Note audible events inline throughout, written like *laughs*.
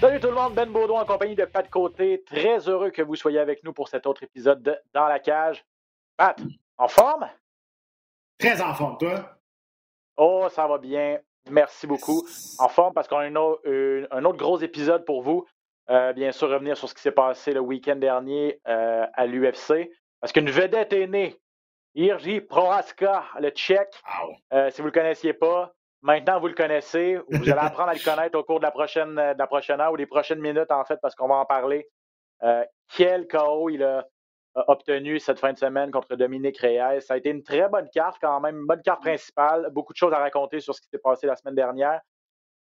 Salut tout le monde, Ben Baudouin en compagnie de Pat Côté. Très heureux que vous soyez avec nous pour cet autre épisode de Dans la cage. Pat, en forme? Très en forme, toi? Oh, ça va bien. Merci beaucoup. En forme parce qu'on a une au- une- un autre gros épisode pour vous. Euh, bien sûr, revenir sur ce qui s'est passé le week-end dernier euh, à l'UFC. Parce qu'une vedette est née. Irji Prohaska, le tchèque. Euh, si vous ne le connaissiez pas, maintenant vous le connaissez. Vous allez *laughs* apprendre à le connaître au cours de la prochaine, de la prochaine heure ou des prochaines minutes, en fait, parce qu'on va en parler. Euh, quel KO il a, a obtenu cette fin de semaine contre Dominique Reyes. Ça a été une très bonne carte, quand même, une bonne carte principale. Beaucoup de choses à raconter sur ce qui s'est passé la semaine dernière.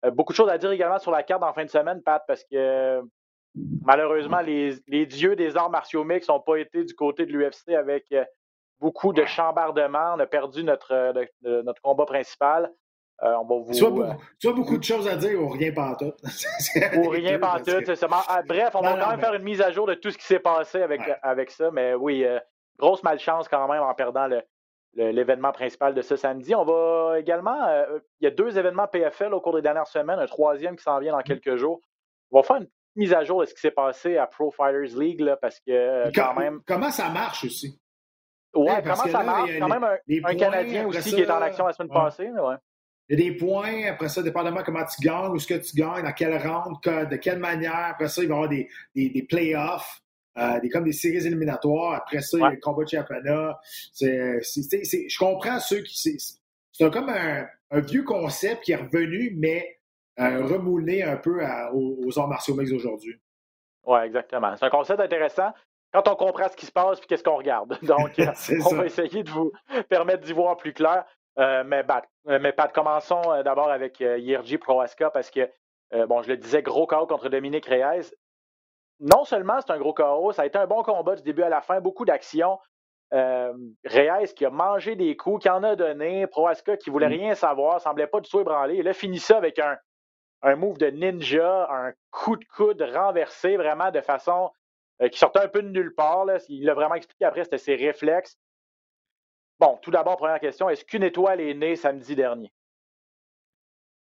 Euh, beaucoup de choses à dire également sur la carte en fin de semaine, Pat, parce que euh, malheureusement, les, les dieux des arts martiaux mixtes n'ont pas été du côté de l'UFC avec euh, beaucoup de chambardements. On a perdu notre, euh, notre combat principal. Euh, on va vous. Soit, euh, beaucoup, soit beaucoup de choses à dire ou rien pantoute. *laughs* ou rien pantoute. c'est ah, bref, on va Non, quand même mais- faire une mise à jour de tout ce qui s'est passé avec, Ouais. avec ça. Mais oui, euh, grosse malchance quand même en perdant le- l'événement principal de ce samedi. On va également. euh, il y a deux événements PFL au cours des dernières semaines, un troisième qui s'en vient dans quelques jours. On va faire une mise à jour de ce qui s'est passé à Pro Fighters League là, parce que euh, quand même. Comment ça marche aussi? Ouais, Ouais, comment ça là, marche? il y a Quand les- même un, un points, Canadien aussi ça, qui est en action la semaine ouais. passée. ouais. Il y a des points, après ça, dépendamment comment tu gagnes, où est-ce que tu gagnes, dans quel round, que- de quelle manière. Après ça, il va y avoir des, des, des playoffs, euh, des, comme des séries éliminatoires. Après ça, il y a le combat de championnat. C'est, c'est- c'est- c'est- je comprends ceux qui. C'est, comme un, un vieux concept qui est revenu, mais euh, remoulé un peu à- aux, aux arts martiaux mixtes d'aujourd'hui. Oui, exactement. C'est un concept intéressant quand on comprend ce qui se passe et qu'est-ce qu'on regarde. *laughs* Donc, *laughs* on ça. va essayer de vous permettre d'y voir plus clair. Euh, mais, Pat, euh, mais Pat, commençons euh, d'abord avec Yerji Prohaska parce que, bon, je le disais, gros KO contre Dominique Reyes. Non seulement c'est un gros KO, ça a été un bon combat du début à la fin, beaucoup d'action. Euh, Reyes qui a mangé des coups, qui en a donné. Prohaska qui voulait Mm. rien savoir, semblait pas du tout ébranlé. Et là, finit ça avec un, un move de ninja, un coup de coude renversé, vraiment de façon euh, qui sortait un peu de nulle part. Là. Il l'a vraiment expliqué après, c'était ses réflexes. Bon, tout d'abord, première question, est-ce qu'une étoile est née samedi dernier?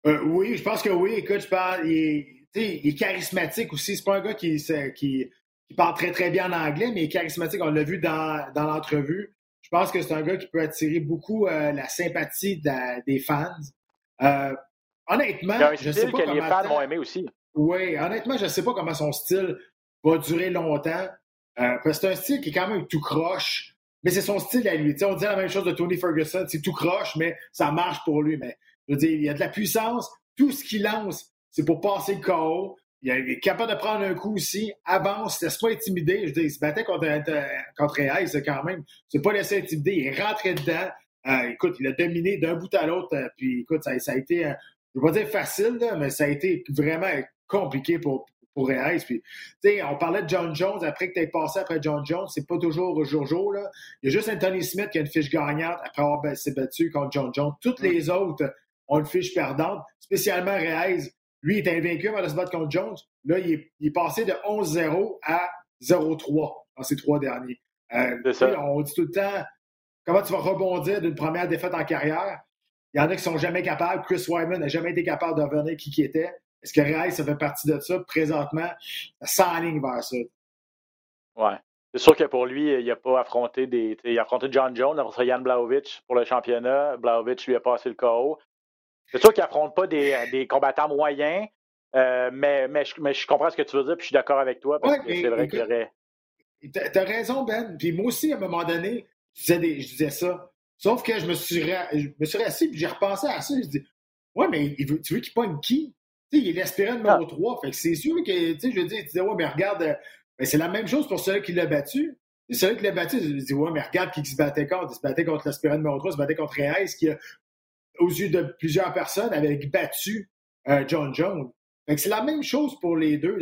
Euh, oui, je pense que oui. Écoute, je parle, il, est, il charismatique aussi. C'est pas un gars qui, se- qui, qui parle très, très bien en anglais, mais il est charismatique. On l'a vu dans, dans l'entrevue. Je pense que c'est un gars qui peut attirer beaucoup euh, la sympathie de la- des fans. Euh, honnêtement, Il y a un je sais pas que les fans vont aimer aussi. Oui, honnêtement, je ne sais pas comment son style va durer longtemps. Parce que c'est un style qui est quand même tout croche. Mais c'est son style à lui. On dit la même chose de Tony Ferguson. C'est tout croche, mais ça marche pour lui. Mais je veux dire, il y a de la puissance. Tout ce qu'il lance, c'est pour passer le KO. Il est capable de prendre un coup aussi. Avance, laisse pas intimider. Je veux dire, il se battait contre, contre Hayes, quand même. C'est pas laissé intimider. Il est rentré dedans. Euh, écoute, il a dominé d'un bout à l'autre. euh, puis écoute, ça, a été, euh, je veux pas dire facile, mais ça a été vraiment compliqué pour, pour Reyes. Puis, on parlait de John Jones après que tu aies passé après John Jones. C'est pas toujours au jour-jour. là. Il y a juste Anthony Smith qui a une fiche gagnante après avoir s'est battu contre John Jones. Toutes les autres ont une fiche perdante, spécialement Reyes. Lui, il est invaincu avant de se battre contre Jones. Là, il est, il est passé de 11-0 à 0-3 dans ces trois derniers. Euh, On dit tout le temps comment tu vas rebondir d'une première défaite en carrière? Il y en a qui sont jamais capables. Chris Wyman n'a jamais été capable de revenir qui qui était. Est-ce que Reyes, ça fait partie de ça? Présentement, ça s'enligne vers ça. Ouais. C'est sûr que pour lui, il n'a pas affronté des. Il a affronté John Jones, après ça, Jan Blaovic pour le championnat. Blaovic lui a passé le KO. C'est sûr qu'il n'affronte pas des, des combattants moyens, euh, mais, mais, je, mais je comprends ce que tu veux dire, puis je suis d'accord avec toi, parce Ouais, que c'est vrai qu'il aurait. T'as raison, Ben. Puis moi aussi, à un moment donné, je disais, des- je disais ça. Sauf que je me suis, ra- je me suis rassis puis j'ai repensé à ça. Je dis, ouais, mais tu veux qu'il pogne qui? Tu sais, il est l'aspirant numéro Ah. 3. Fait que c'est sûr que, tu sais, je veux dire, tu disais, ouais, mais regarde, euh, ben, c'est la même chose pour celui qui l'a battu. C'est vrai qu'il l'a battu. Il dit, ouais, mais regarde qui se battait contre. Il se battait contre l'aspirant numéro 3, il se battait contre Reyes, qui, aux yeux de plusieurs personnes, avait battu euh, John Jones. c'est la même chose pour les deux.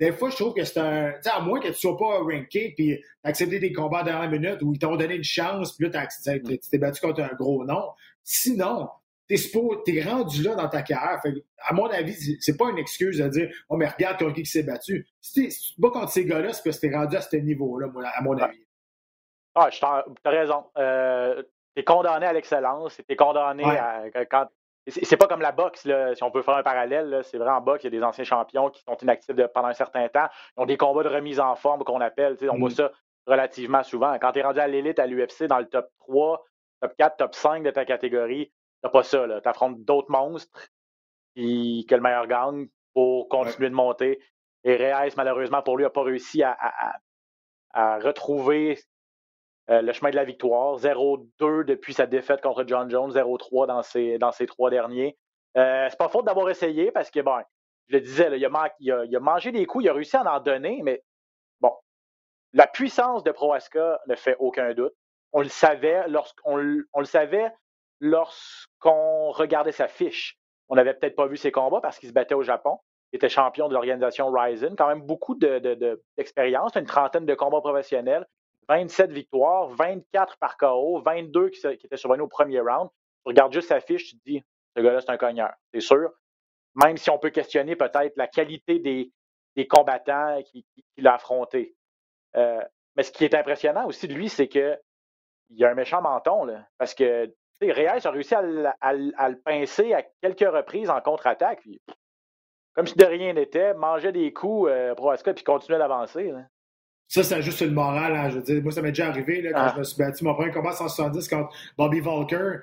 des fois, je trouve que c'est un. Tu sais, à moins que tu sois pas ranké puis accepté des combats dans la minute où ils t'ont donné une chance, puis là, tu t'es battu contre un gros nom. Sinon, t'es es rendu là dans ta carrière. à mon avis, c'est pas une excuse de dire Oh, mais regarde contre qui s'est battu. Si tu pas contre ces gars-là, c'est parce que t'es rendu à ce niveau-là, à mon avis. Ah, t'as raison. Euh, t'es condamné à l'excellence, t'es condamné à. Quand, c'est pas comme la boxe, là, si on peut faire un parallèle. C'est vrai en boxe, il y a des anciens champions qui sont inactifs pendant un certain temps. Ils ont des combats de remise en forme qu'on appelle. On voit mm. ça relativement souvent. Quand tu es rendu à l'élite à l'UFC dans le top 3, top 4, top 5 de ta catégorie, T'as pas ça, là. T'affrontes d'autres monstres, puis que le meilleur gagne pour continuer de monter. Et Reyes, malheureusement, pour lui, n'a pas réussi à, retrouver euh, le chemin de la victoire. 0-2 depuis sa défaite contre John Jones, 0-3 dans ses, dans ses trois derniers. Euh, c'est pas faute d'avoir essayé parce que, bon, je le disais, il, a, mangé des coups, il a réussi à en donner, mais bon, la puissance de Proaska ne fait aucun doute. On le savait lorsqu'on on le savait lorsqu'on regardait sa fiche. On n'avait peut-être pas vu ses combats parce qu'il se battait au Japon. Il était champion de l'organisation Ryzen. Quand même beaucoup d'expérience, une trentaine de combats professionnels, 27 victoires, 24 par KO, 22 qui, étaient survenus au premier round. Tu regardes juste sa fiche, tu te dis, ce gars-là, c'est un cogneur, c'est sûr. Même si on peut questionner peut-être la qualité des, combattants qu'il a affrontés. Euh, mais ce qui est impressionnant aussi de lui, c'est qu'il il a un méchant menton, parce que Reyes a réussi à, le pincer à quelques reprises en contre-attaque. Comme si de rien n'était, mangeait des coups euh, Proaska puis continuait d'avancer. Ça, c'est juste une morale. Hein, je veux dire, moi, ça m'est déjà arrivé là, quand ah. je me suis battu mon premier combat 170 contre Bobby Volker.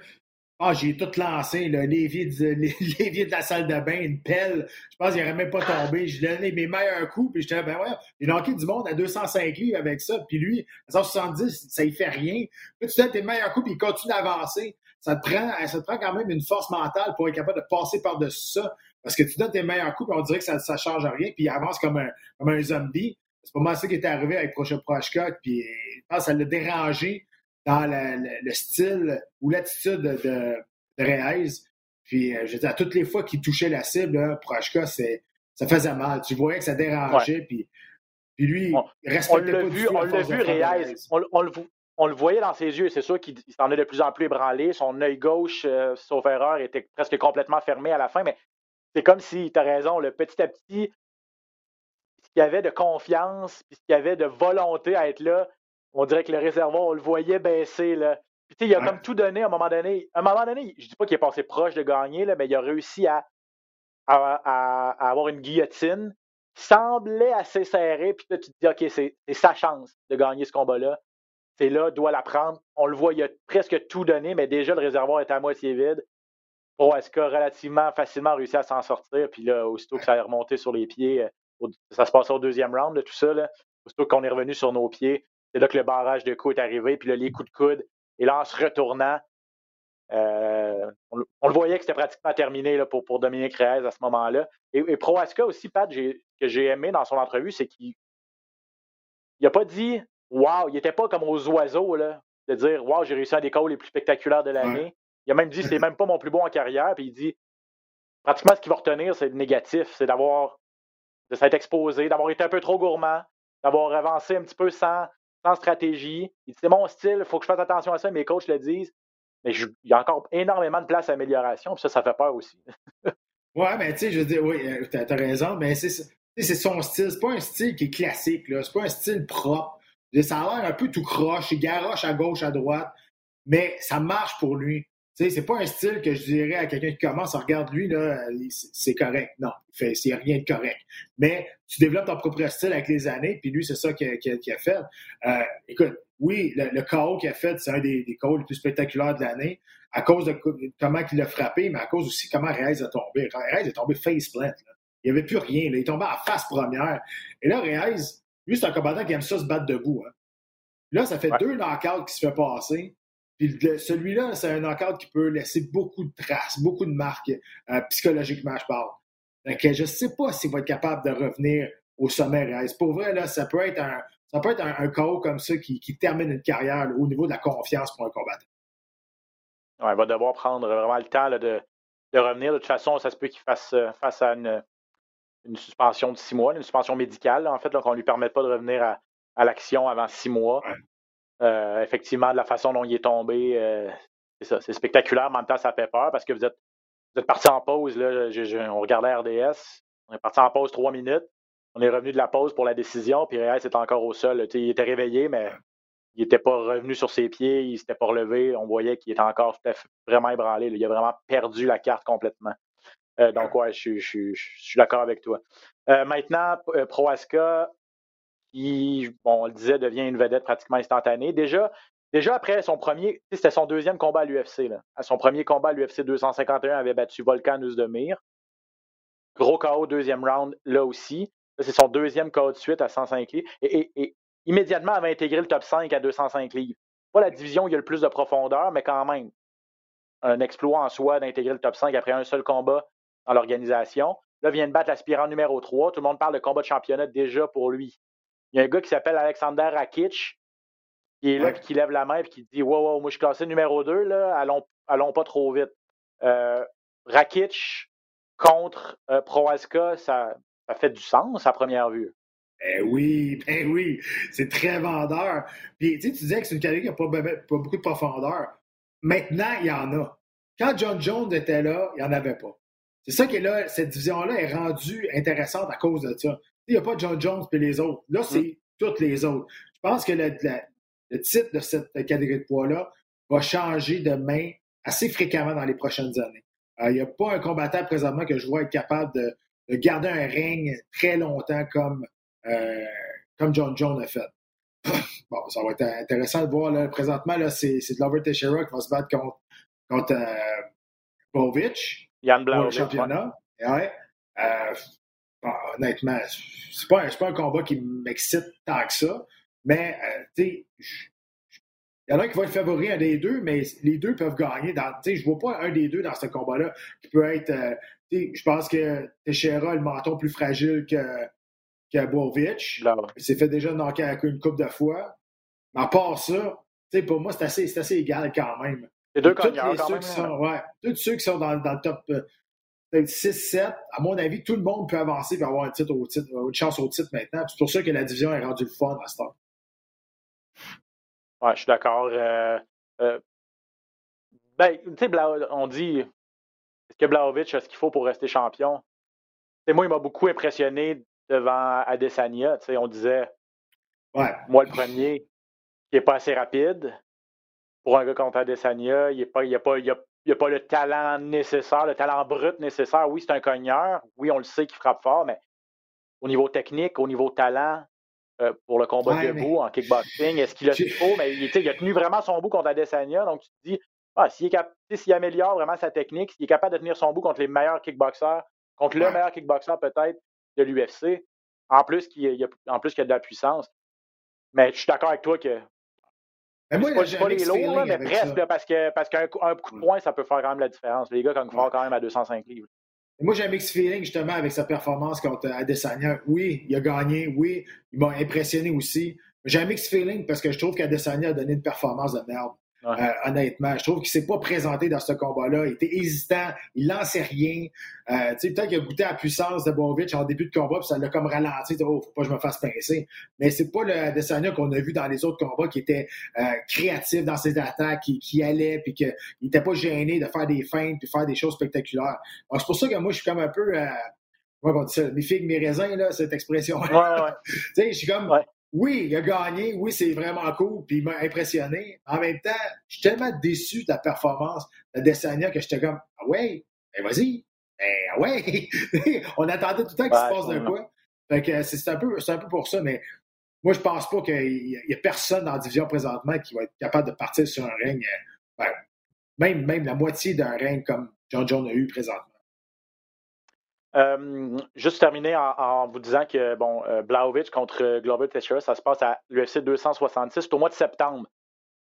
Ah, j'ai tout lancé, l'évier de, *laughs* de la salle de bain, une pelle. Je pense qu'il n'aurait même pas tombé. Je donnais mes meilleurs coups, puis j'étais ben ouais, il a du monde à 205 livres avec ça. Puis lui, à 170, ça ne fait rien. Puis tu donnes tes meilleurs coups, puis il continue d'avancer ça te prend, ça te prend quand même une force mentale pour être capable de passer par-dessus ça. Parce que tu donnes tes meilleurs coups, puis on dirait que ça ne change rien, puis il avance comme un, comme un zombie. C'est pas mal ça qui est arrivé avec Proche Prochka, puis je pense que ça l'a dérangé dans le, style ou l'attitude de, de, Reyes. Puis, euh, je veux dire, à toutes les fois qu'il touchait la cible, Prochka, ça faisait mal. Tu voyais que ça dérangeait, puis, puis lui, il respectait on l'a vu, on l'a vu, Reyes. On, on, on le voyait dans ses yeux. C'est sûr qu'il s'en est de plus en plus ébranlé. Son œil gauche, euh, sauf erreur, était presque complètement fermé à la fin. Mais c'est comme si, tu as raison, le petit à petit, ce qu'il y avait de confiance, puis ce qu'il y avait de volonté à être là, on dirait que le réservoir, on le voyait baisser. Là. Puis, il a comme tout donné à un moment donné. À un moment donné, je dis pas qu'il est passé proche de gagner, là, mais il a réussi à, à, avoir une guillotine semblait assez serrée. Puis là, tu te dis, OK, c'est sa chance de gagner ce combat-là c'est là, doit la prendre. On le voit, il a presque tout donné, mais déjà le réservoir est à moitié vide. qu'il a relativement facilement réussi à s'en sortir? Puis là, aussitôt que ça est remonté sur les pieds, euh, ça se passe au deuxième round de tout ça. Là. Aussitôt qu'on est revenu sur nos pieds, c'est là que le barrage de coups est arrivé. Puis là, les coups de coude. Et là, en se retournant, euh, on, le voyait que c'était pratiquement terminé pour, pour Dominique Reyes à ce moment-là. Et, et Proaska aussi, Pat, que j'ai aimé dans son entrevue, c'est qu'il n'a pas dit Wow, il n'était pas comme aux oiseaux, là, de dire Wow, j'ai réussi un des calls les plus spectaculaires de l'année. Il a même dit c'est *laughs* même pas mon plus bon en carrière. Puis il dit pratiquement ce qu'il va retenir, c'est le négatif, c'est d'avoir de s'être exposé, d'avoir été un peu trop gourmand, d'avoir avancé un petit peu sans, sans stratégie. Il dit c'est mon style, il faut que je fasse attention à ça, mes coachs le disent. Mais il y a encore énormément de place à amélioration, puis ça, ça fait peur aussi. ouais, mais tu sais, je veux dire, oui, euh, tu as, raison, mais c'est son style. C'est pas un style qui est classique. C'est pas un style propre. Ça a l'air un peu tout croche, il garoche à gauche, à droite, mais ça marche pour lui. C'est pas un style que je dirais à quelqu'un qui commence, regarde lui, là, c'est correct. Non, c'est rien de correct. Mais tu développes ton propre style avec les années, puis lui, c'est ça qu'il a, fait. Euh, écoute, oui, le, le KO qu'il a fait, c'est un des, des les plus spectaculaires de l'année, à cause de comment il a frappé, mais à cause aussi comment Reyes a tombé. Reyes est tombé face plant. Il n'y avait plus rien. Il est tombé en face première. Et là, Reyes, lui, c'est un combattant qui aime ça se battre debout. Hein. Là, ça fait deux knockouts qui se fait passer. Puis celui-là, c'est un knockout qui peut laisser beaucoup de traces, beaucoup de marques, euh, psychologiquement, je parle. Donc, je ne sais pas s'il va être capable de revenir au sommet. Pour vrai, là, ça peut être un, ça peut être un, un KO comme ça qui, qui termine une carrière au niveau de la confiance pour un combattant. Ouais, il va devoir prendre vraiment le temps là, de, de, revenir. De toute façon, ça se peut qu'il fasse euh, face à une, une, suspension de six mois, une suspension médicale, en fait, qu'on ne lui permette pas de revenir à, à l'action avant six mois. Euh, effectivement, de la façon dont il est tombé, euh, c'est ça, c'est spectaculaire, mais en même temps, ça fait peur parce que vous êtes, vous êtes parti en pause. Là, je, je, on regardait RDS, on est parti en pause trois minutes. On est revenu de la pause pour la décision, puis Reyes est encore au sol. il était réveillé, mais il n'était pas revenu sur ses pieds, il ne s'était pas relevé. On voyait qu'il était encore tout à fait, vraiment ébranlé. Là. Il a vraiment perdu la carte complètement. Euh, donc, ouais, je, suis d'accord avec toi. Euh, maintenant, Proaska, qui, bon, on le disait, devient une vedette pratiquement instantanée. Déjà, après son premier, c'était son deuxième combat à l'UFC. À son premier combat à l'UFC 251, avait battu Volkan Uzdemir. Gros KO, deuxième round, là aussi. C'est son deuxième KO de suite à 105 livres. Et, et, et immédiatement, avait intégré le top 5 à 205 livres. Pas la division où il y a le plus de profondeur, mais quand même, un exploit en soi d'intégrer le top 5 après un seul combat dans l'organisation. Là, vient de battre l'aspirant numéro 3. Tout le monde parle de combat de championnat déjà pour lui. Il y a un gars qui s'appelle Alexander Rakic, qui est là, puis qui lève la main, puis qui dit Wow, wow, moi je suis classé numéro 2, là, allons, allons pas trop vite. Euh, Rakic contre euh, Proaska, ça, ça fait du sens à première vue. Ben oui, ben oui, c'est très vendeur. Puis tu, sais, tu disais que c'est une catégorie qui n'a pas, pas, beaucoup de profondeur. Maintenant, il y en a. Quand John Jones était là, il n'y en avait pas. C'est ça qui est là, cette division-là est rendue intéressante à cause de ça. Il n'y a pas John Jones et les autres. Là, c'est toutes les autres. Je pense que le, le, titre de cette catégorie de poids-là va changer de main assez fréquemment dans les prochaines années. Il euh, n'y a pas un combattant présentement que je vois être capable de, de garder un règne très longtemps comme, euh, comme John Jones a fait. *laughs* bon, ça va être intéressant de voir. Là, présentement, là, c'est, Glover Teixeira qui va se battre contre, contre euh. Yann Blanc. Pour le championnat. Ouais. ouais. Euh, bon, honnêtement, c'est pas, pas un combat qui m'excite tant que ça. Mais, euh, tu sais, il y en a qui va être favori un des deux, mais les deux peuvent gagner. Dans, je ne vois pas un des deux dans ce combat-là qui peut être. Euh, je pense que Teixeira a le menton plus fragile que, que Bovic. Il s'est fait déjà knocker une coupe de fois. Mais à part ça, pour moi, c'est assez, assez égal quand même. Les deux tous, ceux qui sont, ouais, tous ceux qui sont dans, dans le top euh, 6-7, à mon avis, tout le monde peut avancer et avoir un titre au titre, une chance au titre maintenant. C'est pour ça que la division est rendue le fun à ce temps. Ouais, je suis d'accord. Euh, euh, ben, tu sais, on dit est-ce que Blaovic a ce qu'il faut pour rester champion? T'sais, moi, il m'a beaucoup impressionné devant Adesanya. on disait ouais. moi le premier, qui n'est pas assez rapide. Pour un gars contre Adesanya, il n'a pas, il a pas, il a, il a pas le talent nécessaire, le talent brut nécessaire. Oui, c'est un cogneur. Oui, on le sait qu'il frappe fort, mais au niveau technique, au niveau talent, euh, pour le combat Ouais, debout en kickboxing. Est-ce qu'il a qu'il faut? Mais il, a tenu vraiment son bout contre Adesanya. Donc, tu te dis, ah, s'il, cap- améliore vraiment sa technique, s'il est capable de tenir son bout contre les meilleurs kickboxers, contre le meilleur kickboxer peut-être de l'UFC, en plus qu'il y a, en plus qu'il y a de la puissance. Mais je suis d'accord avec toi que Mais moi, c'est pas, pas les lourds, mais presque, là, parce, qu'un coup- un coup de poing, ça peut faire quand même la différence. Les gars, quand ils Ouais. font quand même à 205 livres. Moi, j'ai un mixed feeling justement avec sa performance contre Adesanya. Oui, il a gagné. Oui, il m'a impressionné aussi. J'ai un mixed feeling parce que je trouve qu'Adesanya a donné une performance de merde. Ouais. Euh, honnêtement, je trouve qu'il s'est pas présenté dans ce combat-là. Il était hésitant, il lançait rien. Euh, tu sais, peut-être qu'il a goûté à la puissance de Bovic en début de combat, puis ça l'a comme ralenti. Oh, faut pas que je me fasse pincer. Mais c'est pas le Adesanya qu'on a vu dans les autres combats qui était euh, créatif dans ses attaques, qui, qui allait, puis qu'il était pas gêné de faire des feintes, puis faire des choses spectaculaires. C'est pour ça que moi, je suis comme un peu. Euh, comment on dit ça? Mes figues, mes raisins, là, cette expression. Ouais, ouais, ouais. *laughs* tu sais, je suis comme. Oui, il a gagné. Oui, c'est vraiment cool. Puis il m'a impressionné. En même temps, je suis tellement déçu de la performance de Desania que j'étais comme, ah ouais, ben vas-y. Ben ah ouais. *laughs* On attendait tout le temps qu'il se passe de quoi. Fait que c'est un, peu, un peu pour ça, mais moi, je pense pas qu'il y, a- personne dans la division présentement qui va être capable de partir sur un règne. euh, ben, même, même la moitié d'un règne comme John John a eu présentement. Euh, juste terminer en, vous disant que bon, euh, contre euh, Glover Teixeira, ça se passe à l'UFC 266, c'est au mois de septembre.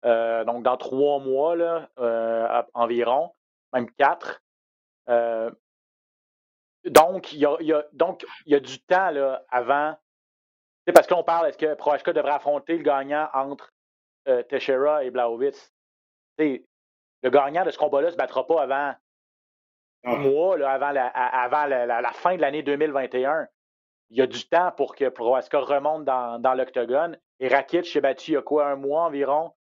Euh, donc dans trois mois là, environ, même quatre. Donc, il y a, y a- du temps là, avant. Parce qu'on parle, est-ce que Prohashka devrait affronter le gagnant entre Teixeira et Blaovic? le gagnant de ce combat-là ne se battra pas avant un ah. mois, avant, la, avant la, fin de l'année 2021. Il y a du temps pour que Prohaska remonte dans, dans l'octogone. Et Rakic s'est battu il y a quoi, un mois environ?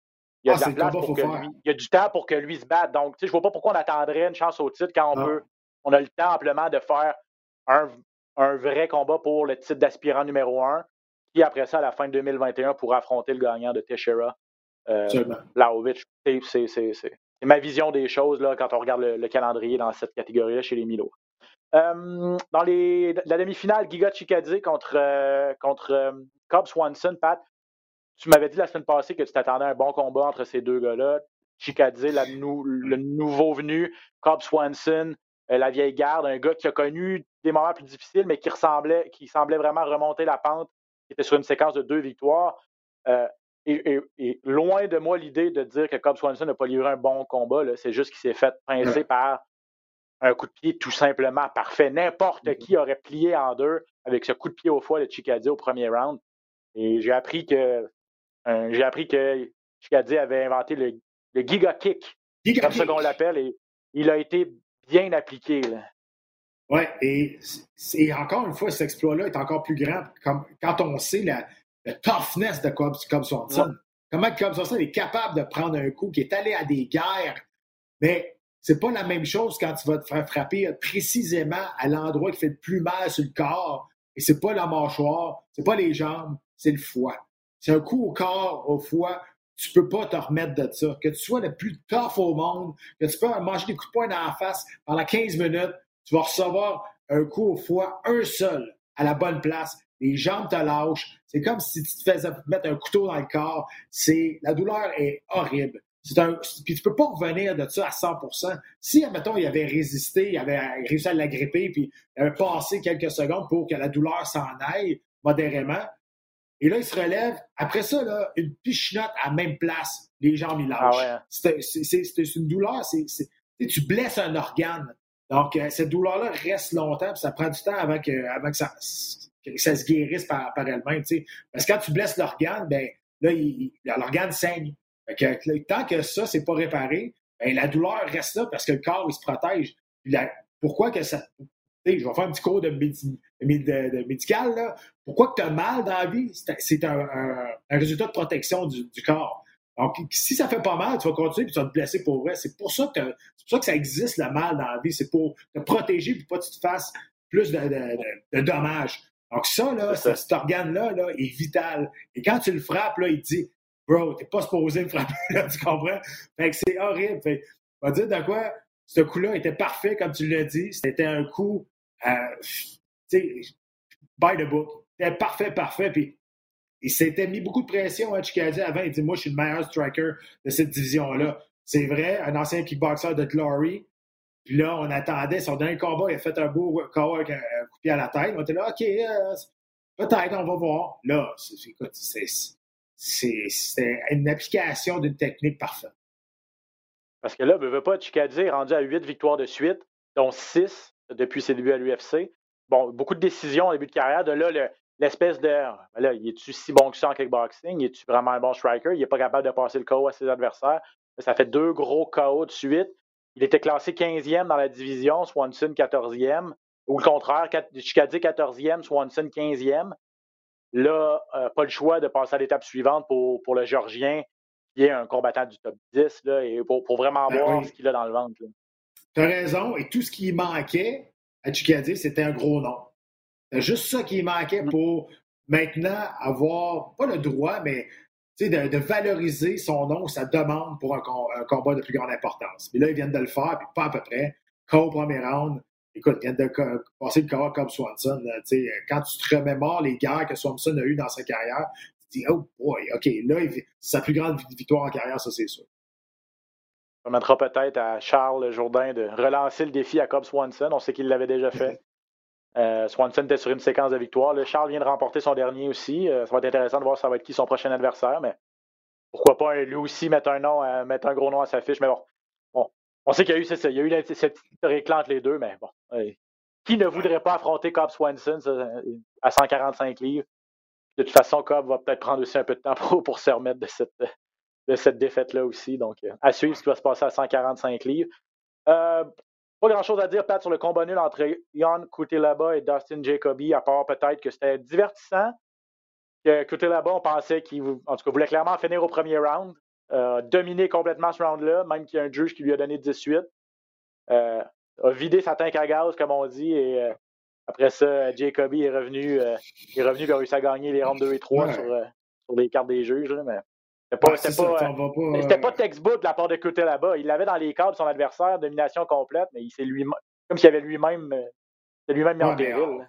Il y a, ah, place pour que lui, il y a du temps pour que lui se batte. Donc, je ne vois pas pourquoi on attendrait une chance au titre quand on peut. On a le temps amplement de faire un, un vrai combat pour le titre d'aspirant numéro un. Puis après ça, à la fin de 2021, pour affronter le gagnant de Teixeira, euh, C'est ma vision des choses là, quand on regarde le, calendrier dans cette catégorie-là chez les Milo. Euh, dans les, la demi-finale, Giga Chikadze contre, euh, contre euh, Cobb Swanson, Pat, tu m'avais dit la semaine passée que tu t'attendais à un bon combat entre ces deux gars-là. Chikadze, le nouveau venu, Cobb Swanson, la vieille garde, un gars qui a connu des moments plus difficiles, mais qui ressemblait, qui semblait vraiment remonter la pente, qui était sur une séquence de deux victoires. Et, loin de moi l'idée de dire que Cobb Swanson n'a pas livré un bon combat, c'est juste qu'il s'est fait pincer par un coup de pied tout simplement parfait. N'importe mm-hmm. qui aurait plié en deux avec ce coup de pied au foie de Chikadze au premier round. Et j'ai appris que j'ai appris que Chikadze avait inventé le, Giga Kick, comme ça qu'on l'appelle, et il a été bien appliqué. Oui, et, encore une fois, cet exploit-là est encore plus grand comme, quand on sait la, toughness de Cobb, Swanson. Comment Cobb Swanson est capable de prendre un coup, qui est allé à des guerres, mais c'est pas la même chose quand tu vas te faire frapper précisément à l'endroit qui fait le plus mal sur le corps. Et c'est pas la mâchoire, c'est pas les jambes, c'est le foie. C'est un coup au corps, au foie, tu peux pas te remettre de ça. Que tu sois le plus tough au monde, que tu peux manger des coups de poing dans la face pendant 15 minutes, tu vas recevoir un coup au foie, un seul, à la bonne place. Les jambes te lâchent. C'est comme si tu te faisais mettre un couteau dans le corps. C'est, la douleur est horrible. C'est un, puis tu peux pas revenir de ça à 100% Si, admettons, il avait résisté, il avait réussi à l'agripper, puis il avait passé quelques secondes pour que la douleur s'en aille modérément, et là, il se relève. Après ça, là, une pichinotte à même place, les jambes, il lâchent. Ah ouais. C'est une douleur, c'est tu blesses un organe. Donc, euh, cette douleur-là reste longtemps, puis ça prend du temps avant que, avant que, ça, ça se guérisse par, par elle-même. Parce que quand tu blesses l'organe, ben là, l'organe saigne. tant que ça, c'est pas réparé, ben, la douleur reste là parce que le corps, il se protège. pourquoi que ça. Je vais faire un petit cours de, médical. Là. Pourquoi que tu as mal dans la vie? C'est un, résultat de protection du, corps. Donc, si ça fait pas mal, tu vas continuer et tu vas te blesser pour vrai. C'est pour ça que pour ça que ça existe le mal dans la vie. C'est pour te protéger pour pas que tu te fasses plus de, dommages. Donc, ça, là, cet organe-là là, est vital. Et quand tu le frappes, là, il te dit Bro, t'es pas supposé me frapper, *laughs* tu comprends? Fait que c'est horrible. Fait, on va dire de quoi ce coup-là était parfait, comme tu l'as dit. C'était un coup, euh, tu sais, by the book. C'était parfait, parfait. Puis il s'était mis beaucoup de pression à Chikadze avant. Il dit Moi, je suis le meilleur striker de cette division-là. C'est vrai, un ancien kickboxer de Glory. Puis là, on attendait son dernier combat. Il a fait un beau KO avec un, coup de pied à la tête. On était là, OK, euh, peut-être, on va voir. Là, c'est une application d'une technique parfaite. Parce que là, ne veut pas, Chikadze est rendu à 8 victoires de suite, dont 6 depuis ses débuts à l'UFC. Bon, beaucoup de décisions au début de carrière. De là, l'espèce de. Là, il est-tu si bon que ça en kickboxing? Il est-tu vraiment un bon striker? Il n'est pas capable de passer le KO à ses adversaires. Ça fait deux gros KO de suite. Il était classé 15e dans la division, Swanson 14e. Ou le contraire, Chikadze 14e, Swanson 15e. Là, euh, pas le choix de passer à l'étape suivante pour, pour le Georgien qui est un combattant du top 10, là, et pour, vraiment ben voir ce qu'il a dans le ventre. Tu as raison, et tout ce qui manquait à Chikadze, c'était un gros nom. C'est juste ça qui manquait mm. pour maintenant avoir, pas le droit, mais de, de, valoriser son nom, sa demande pour un, combat de plus grande importance. Mais là, ils viennent de le faire, puis pas à peu près. Au premier round, écoute, ils viennent de passer le combat comme Swanson. quand tu te remémores les guerres que Swanson a eues dans sa carrière, dis, oh boy, OK, là, c'est sa plus grande victoire en carrière, ça, c'est sûr. Ça permettra peut-être à Charles Jourdain de relancer le défi à Cobb Swanson. On sait qu'il l'avait déjà fait. *laughs* Euh, Swanson était sur une séquence de victoires. Charles vient de remporter son dernier aussi. Euh, ça va être intéressant de voir ça va être qui son prochain adversaire, mais pourquoi pas lui aussi mettre un nom, euh, mettre un gros nom à sa fiche. Mais bon, bon on sait qu'il y a eu, cette historique entre les deux, mais bon. qui ne voudrait pas affronter Cobb Swanson à 145 livres? de toute façon, Cobb va peut-être prendre aussi un peu de temps *laughs* pour, pour se remettre de cette, de cette défaite-là aussi. Donc, à suivre ce qui va se passer à 145 livres. Pas grand-chose à dire, Pat, sur le combat nul entre Jan Kutelaba et Dustin Jacoby, à part peut-être que c'était divertissant. Que là-bas, on pensait qu'il en tout cas, voulait clairement finir au premier round. Euh, dominer complètement ce round-là, même qu'il y a un juge qui lui a donné 18. Euh, a vidé sa tank à gaz, comme on dit, et euh, après ça, Jacoby est revenu, est revenu et a réussi à gagner les rounds 2 et 3 sur, sur, les cartes des juges. Là, mais c'était pas, pas, textbook de la part de côté là-bas. Il l'avait dans les de son adversaire, domination complète, mais il s'est lui comme s'il avait lui-même lui-même mis en péril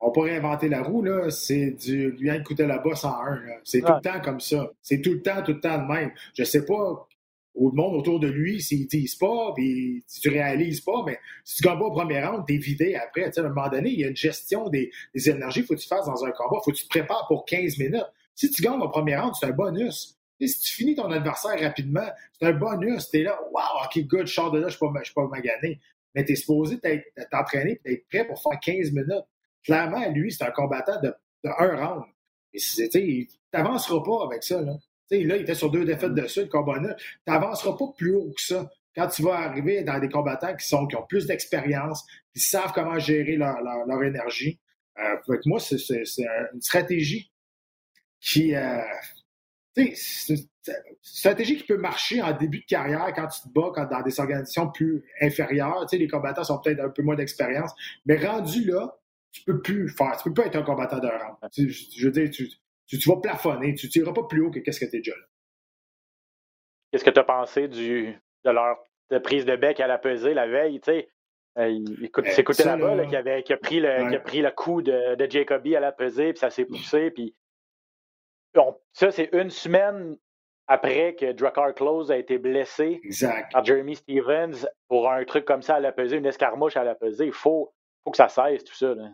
on pourrait inventer la roue, là. C'est du la bosse en un. C'est tout le temps comme ça. C'est tout le temps, tout le temps de même. Je sais pas au monde autour de lui s'ils disent pas, puis si tu réalises pas, mais si tu gagnes pas au premier round, t'es vidé après. à un moment donné, il y a une gestion des, des énergies faut que tu fasses dans un combat. Faut que tu te prépares pour 15 minutes. Si tu gagnes au premier round, c'est un bonus. Et si tu finis ton adversaire rapidement, c'est un bonus. T'es là, wow, ok, good, je sors de là, je suis pas, magané. Mais t'es supposé t'entraîner et être prêt pour faire 15 minutes clairement, lui, c'est un combattant de, un round. Tu n'avanceras pas avec ça. Là. là, il était sur deux défaites de suite, combat Tu n'avanceras pas plus haut que ça quand tu vas arriver dans des combattants qui, sont, qui ont plus d'expérience, qui savent comment gérer leur, leur, énergie. Euh, moi, c'est une stratégie qui. Euh, c'est une stratégie qui peut marcher en début de carrière quand tu te bats quand, dans des organisations plus inférieures. les combattants sont peut-être un peu moins d'expérience. Mais rendu là, tu peux plus faire, tu peux pas être un combattant de rang. je veux dire, tu, tu, vas plafonner, tu tireras pas plus haut que qu'est-ce que tu es déjà là. Qu'est-ce que tu as pensé du, de leur prise de bec à la pesée la veille, tu sais? Euh, c'est côté là-bas qui, avait, qui, a pris le, qui a pris le coup de, de Jacoby à la pesée, puis ça s'est poussé. Puis ça, c'est une semaine après que Drakkar Close a été blessé par Jeremy Stevens pour un truc comme ça à la pesée, une escarmouche à la pesée. Il faut, faut que ça cesse, tout ça. Là.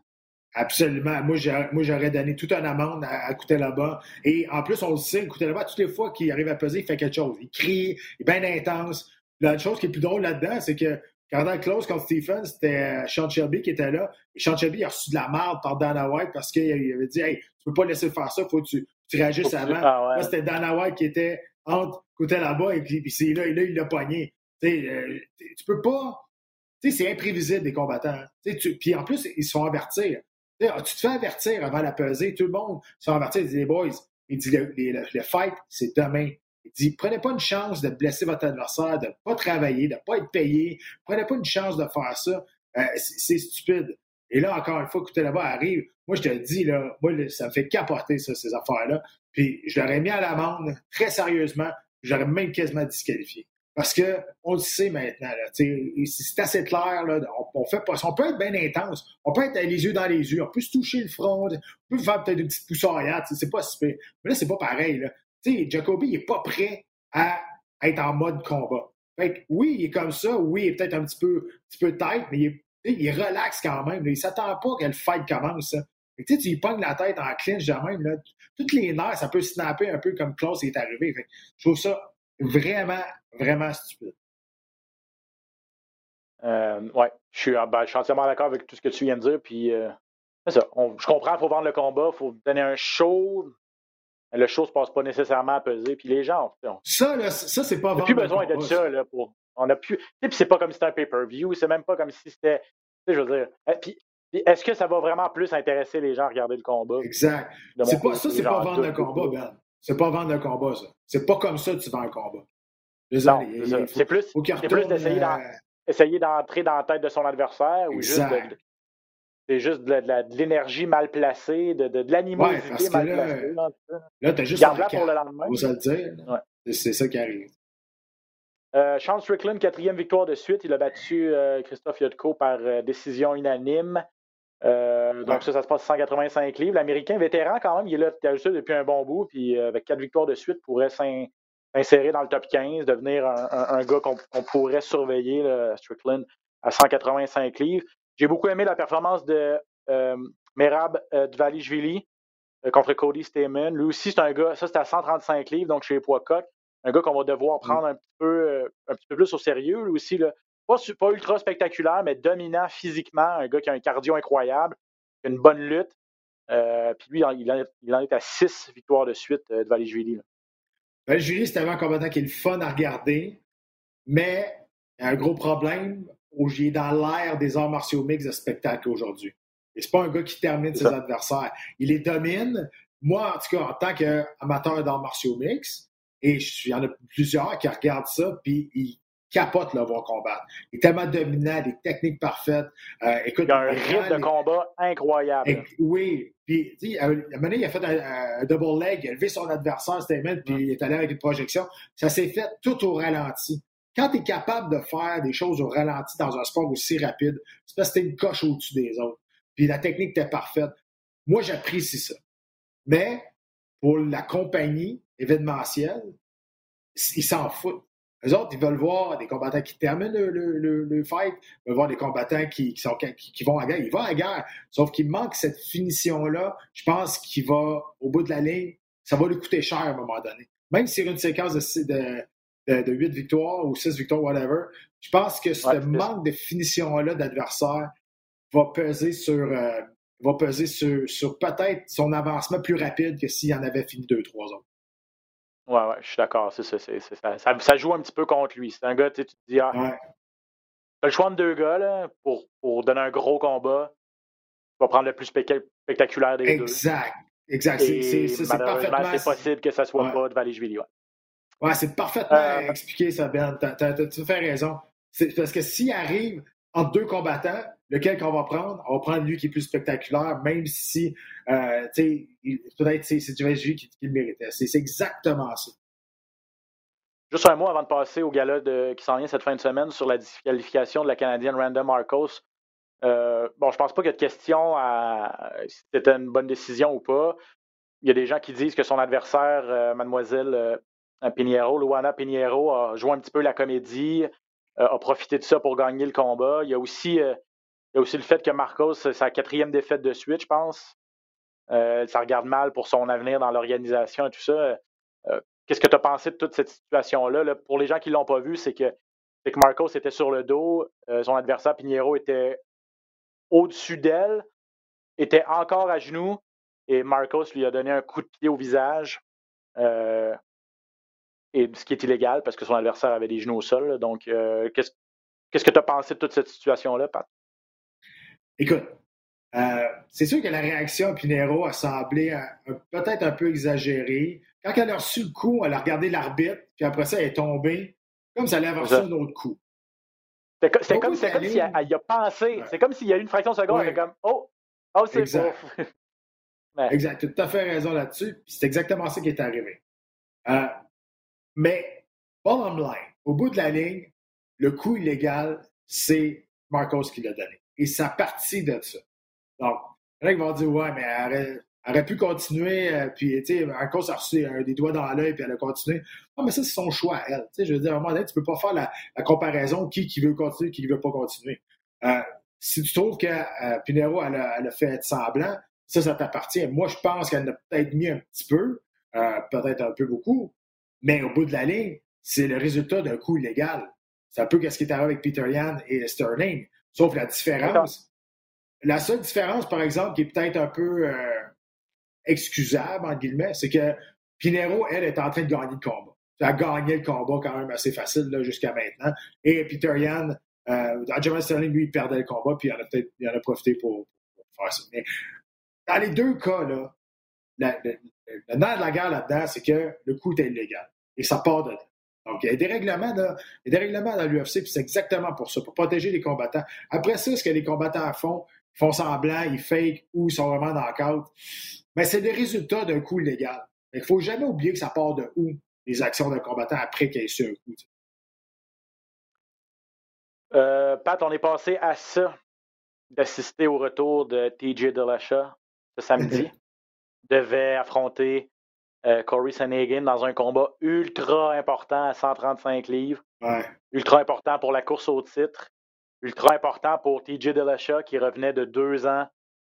Absolument. Moi, j'aurais donné toute une amende à, à. Et en plus, on le sait, là-bas, toutes les fois qu'il arrive à peser, il fait quelque chose. Il crie, il est bien intense. La chose qui est plus drôle là-dedans, c'est que quand dans le close contre Stephen, c'était Sean Shelby qui était là. Et Sean Shelby a reçu de la merde par Dana White parce qu'il avait dit Hey, tu peux pas laisser faire ça, faut que tu, tu réagisses avant. Ah là, c'était Dana White qui était entre côté là-bas et puis, puis là, là, il l'a pogné. Euh, tu peux pas. Tu sais, c'est imprévisible des combattants. Tu, puis en plus, ils se font avertir. Ah, tu te fais avertir avant la pesée, tout le monde se fait avertir, il dit les boys, il dit le, fight, c'est demain. Il dit prenez pas une chance de blesser votre adversaire, de ne pas travailler, de ne pas être payé, prenez pas une chance de faire ça. Euh, c'est stupide. Et là, encore une fois, écoutez, là-bas arrive. Moi, je te dis, là, moi, ça me fait capoter, ça, ces affaires-là. Puis, je l'aurais mis à l'amende, très sérieusement. J'aurais même quasiment disqualifié. Parce que on le sait maintenant, c'est assez clair, là, on, fait pas, on peut être bien intense, on peut être les yeux dans les yeux, on peut se toucher le front, on peut faire peut-être une petite poussoyade, c'est pas super. Mais là, c'est pas pareil. Là. Jacoby il est pas prêt à être en mode combat. Fait oui, il est comme ça, oui, il est peut-être un petit peu, petit peu tête, mais il est, il est relax quand même. Il s'attend pas que le fight commence. Fait tu lui pognes la tête en clinch de même. Là. Toutes les nerfs, ça peut snapper un peu comme Klaus est arrivé. Fait je trouve ça vraiment, vraiment stupide. Euh, ouais, je suis, ah, ben, je suis entièrement d'accord avec tout ce que tu viens de dire. Puis, euh, c'est ça. je comprends, il faut vendre le combat, il faut donner un show. Le show ne se passe pas nécessairement à peser. Puis les gens. ça, là, ça, c'est pas n'a plus besoin de ça. Là, pour, on a plus. Puis c'est pas comme si c'était un pay-per-view. C'est même pas comme si c'était. Je veux dire. Eh, puis, est-ce que ça va vraiment plus intéresser les gens à regarder le combat? Exact. C'est pas, ça, c'est pas vendre le combat, Ben. C'est pas vendre un combat, ça. C'est pas comme ça que tu vends un combat. C'est plus, plus d'essayer d'entrer dans la tête de son adversaire ou juste de, c'est juste de, l'énergie mal placée, de, de, l'animosité mal placée. Là, t'as juste Garde pour le lendemain. Faut le dire. C'est ça qui arrive. Euh, Sean Strickland, quatrième victoire de suite. Il a battu euh, Christophe Yotko par euh, décision unanime. Euh, donc, ça, ça se passe 185 livres. L'Américain vétéran, quand même, il est là depuis un bon bout, puis avec quatre victoires de suite, pourrait s'insérer dans le top 15, devenir un, gars qu'on pourrait surveiller, Strickland, à 185 livres. J'ai beaucoup aimé la performance de Merab Dvalishvili contre Cody Stamen. Lui aussi, c'est un gars, ça, c'est à 135 livres, donc chez les poids Un gars qu'on va devoir mm. prendre un petit peu, un petit peu plus au sérieux. Lui aussi, là, pas, ultra spectaculaire, mais dominant physiquement, un gars qui a un cardio incroyable, qui a une bonne lutte. puis lui, il en, il en, est à six victoires de suite de Valéjulie. Valéjulie, c'est un combattant qui est le fun à regarder, mais un gros problème, il est dans l'ère des arts martiaux mix de spectacle aujourd'hui. Et c'est pas un gars qui termine ses adversaires. Il les domine. Moi, en tout cas, en tant qu'amateur d'arts martiaux mix, et il y en a plusieurs qui regardent ça, puis ils capotent le voir combattre. Il est tellement dominant, des techniques parfaites. Euh, écoute, il a un rythme de combat incroyable. oui. Puis, à un moment donné, il a fait un, double leg, il a levé son adversaire, Statement, puis il est allé avec une projection. Ça s'est fait tout au ralenti. Quand tu es capable de faire des choses au ralenti dans un sport aussi rapide, c'est parce que tu une coche au-dessus des autres. Puis la technique était parfaite. Moi, j'apprécie ça. Mais pour la compagnie événementielle, ils s'en foutent. Les autres, ils veulent voir des combattants qui terminent le, fight, ils veulent voir des combattants qui, sont, qui, vont à la guerre. Ils vont à la guerre. Sauf qu'il manque cette finition-là. Je pense qu'il va, au bout de la ligne, ça va lui coûter cher à un moment donné. Même si c'est une séquence de, de, de 8 victoires ou 6 victoires, whatever, je pense que ce manque de finition-là d'adversaire va peser sur, euh, va peser sur, sur peut-être son avancement plus rapide que s'il en avait fini deux, trois autres. Ouais, ouais, je suis d'accord. C'est, ça, ça, ça, joue un petit peu contre lui. C'est un gars, tu te dis, ah, ouais. as le choix de deux gars là, pour, pour donner un gros combat. Tu vas prendre le plus spectaculaire des deux. Exact. Exact. C'est, c'est, parfaitement... c'est possible que ça soit pas de Valéjvili. Ouais. ouais c'est parfaitement euh, expliqué, ça, Ben. Tu as, fait raison. C'est parce que s'il arrive entre deux combattants, lequel qu'on va prendre? On va prendre lui qui est plus spectaculaire, même si euh, peut-être c'est du qui, qui le méritait. C'est exactement ça. Juste un mot avant de passer au gala de, qui s'en vient cette fin de semaine sur la disqualification de la Canadienne Random Marcos. Euh, bon, je pense pas qu'il y ait de question à si c'était une bonne décision ou pas. Il y a des gens qui disent que son adversaire, euh, mademoiselle euh, Piniero, Luana Piniero, a joué un petit peu la comédie, a profité de ça pour gagner le combat. Il y a aussi il y a aussi le fait que Marcos, c'est sa quatrième défaite de suite, je pense. Euh, ça regarde mal pour son avenir dans l'organisation et tout ça. Euh, qu'est-ce que tu as pensé de toute cette situation-là? Pour les gens qui ne l'ont pas vu, c'est que, que Marcos était sur le dos, euh, son adversaire Pinheiro était au-dessus d'elle, était encore à genoux, et Marcos lui a donné un coup de pied au visage. et ce qui est illégal parce que son adversaire avait des genoux au sol. Donc, qu'est-ce que tu as pensé de toute cette situation-là, Pat? Écoute, euh, c'est sûr que la réaction à Pinero a semblé peut-être un peu exagérée. Quand elle a reçu le coup, elle a regardé l'arbitre, puis après ça, elle est tombée, comme ça allait avoir reçu un autre coup. C'est comme, si elle, y a pensé. C'est comme s'il y a eu une fraction de seconde, elle est comme Oh, oh c'est exact. *laughs* exact, tu as tout à fait raison là-dessus. C'est exactement ça qui est arrivé. Euh, mais, bottom line, au bout de la ligne, le coup illégal, c'est Marcos qui l'a donné. Et ça partit de ça. Donc, il y en vont dire Ouais, mais elle aurait, pu continuer, euh, puis, tu sais, Marcos a reçu des doigts dans l'œil, puis elle a continué. Non, mais ça, c'est son choix, elle. Tu sais, je veux dire, à un moment donné, tu peux pas faire la, comparaison qui, qui veut continuer, qui ne veut pas continuer. Euh, si tu trouves que euh, Pinero, elle a, elle a, fait semblant, ça, ça t'appartient. Moi, je pense qu'elle a peut-être mis un petit peu, peut-être un peu beaucoup, mais au bout de la ligne, c'est le résultat d'un coup illégal. C'est un peu ce qui est arrivé avec Peter Yan et Sterling. Sauf la différence. La seule différence, par exemple, qui est peut-être un peu euh, excusable, en guillemets, c'est que Pinero, elle, est en train de gagner le combat. Elle a gagné le combat quand même assez facile jusqu'à maintenant. Et Peter Yan, euh, Sterling, lui, il perdait le combat, puis il en a peut-être il en a profité pour, faire ça. Mais dans les deux cas, là, le nerf de la guerre là-dedans, c'est que le coup est illégal. Et ça part de là. Donc, il y a des règlements, dans, il y a des règlements dans l'UFC, puis c'est exactement pour ça, pour protéger les combattants. Après ça, ce que les combattants font, ils font semblant, ils fake ou ils sont vraiment dans le mais c'est des résultats d'un coup illégal. Il ne faut jamais oublier que ça part de où, les actions d'un combattant après qu'il ait su un coup. Euh, Pat, on est passé à ça, d'assister au retour de TJ Dillashaw ce samedi. devait affronter euh, Corey Sanhagen dans un combat ultra important à 135 livres. Ultra important pour la course au titre. Ultra important pour TJ Dillashaw qui revenait de deux ans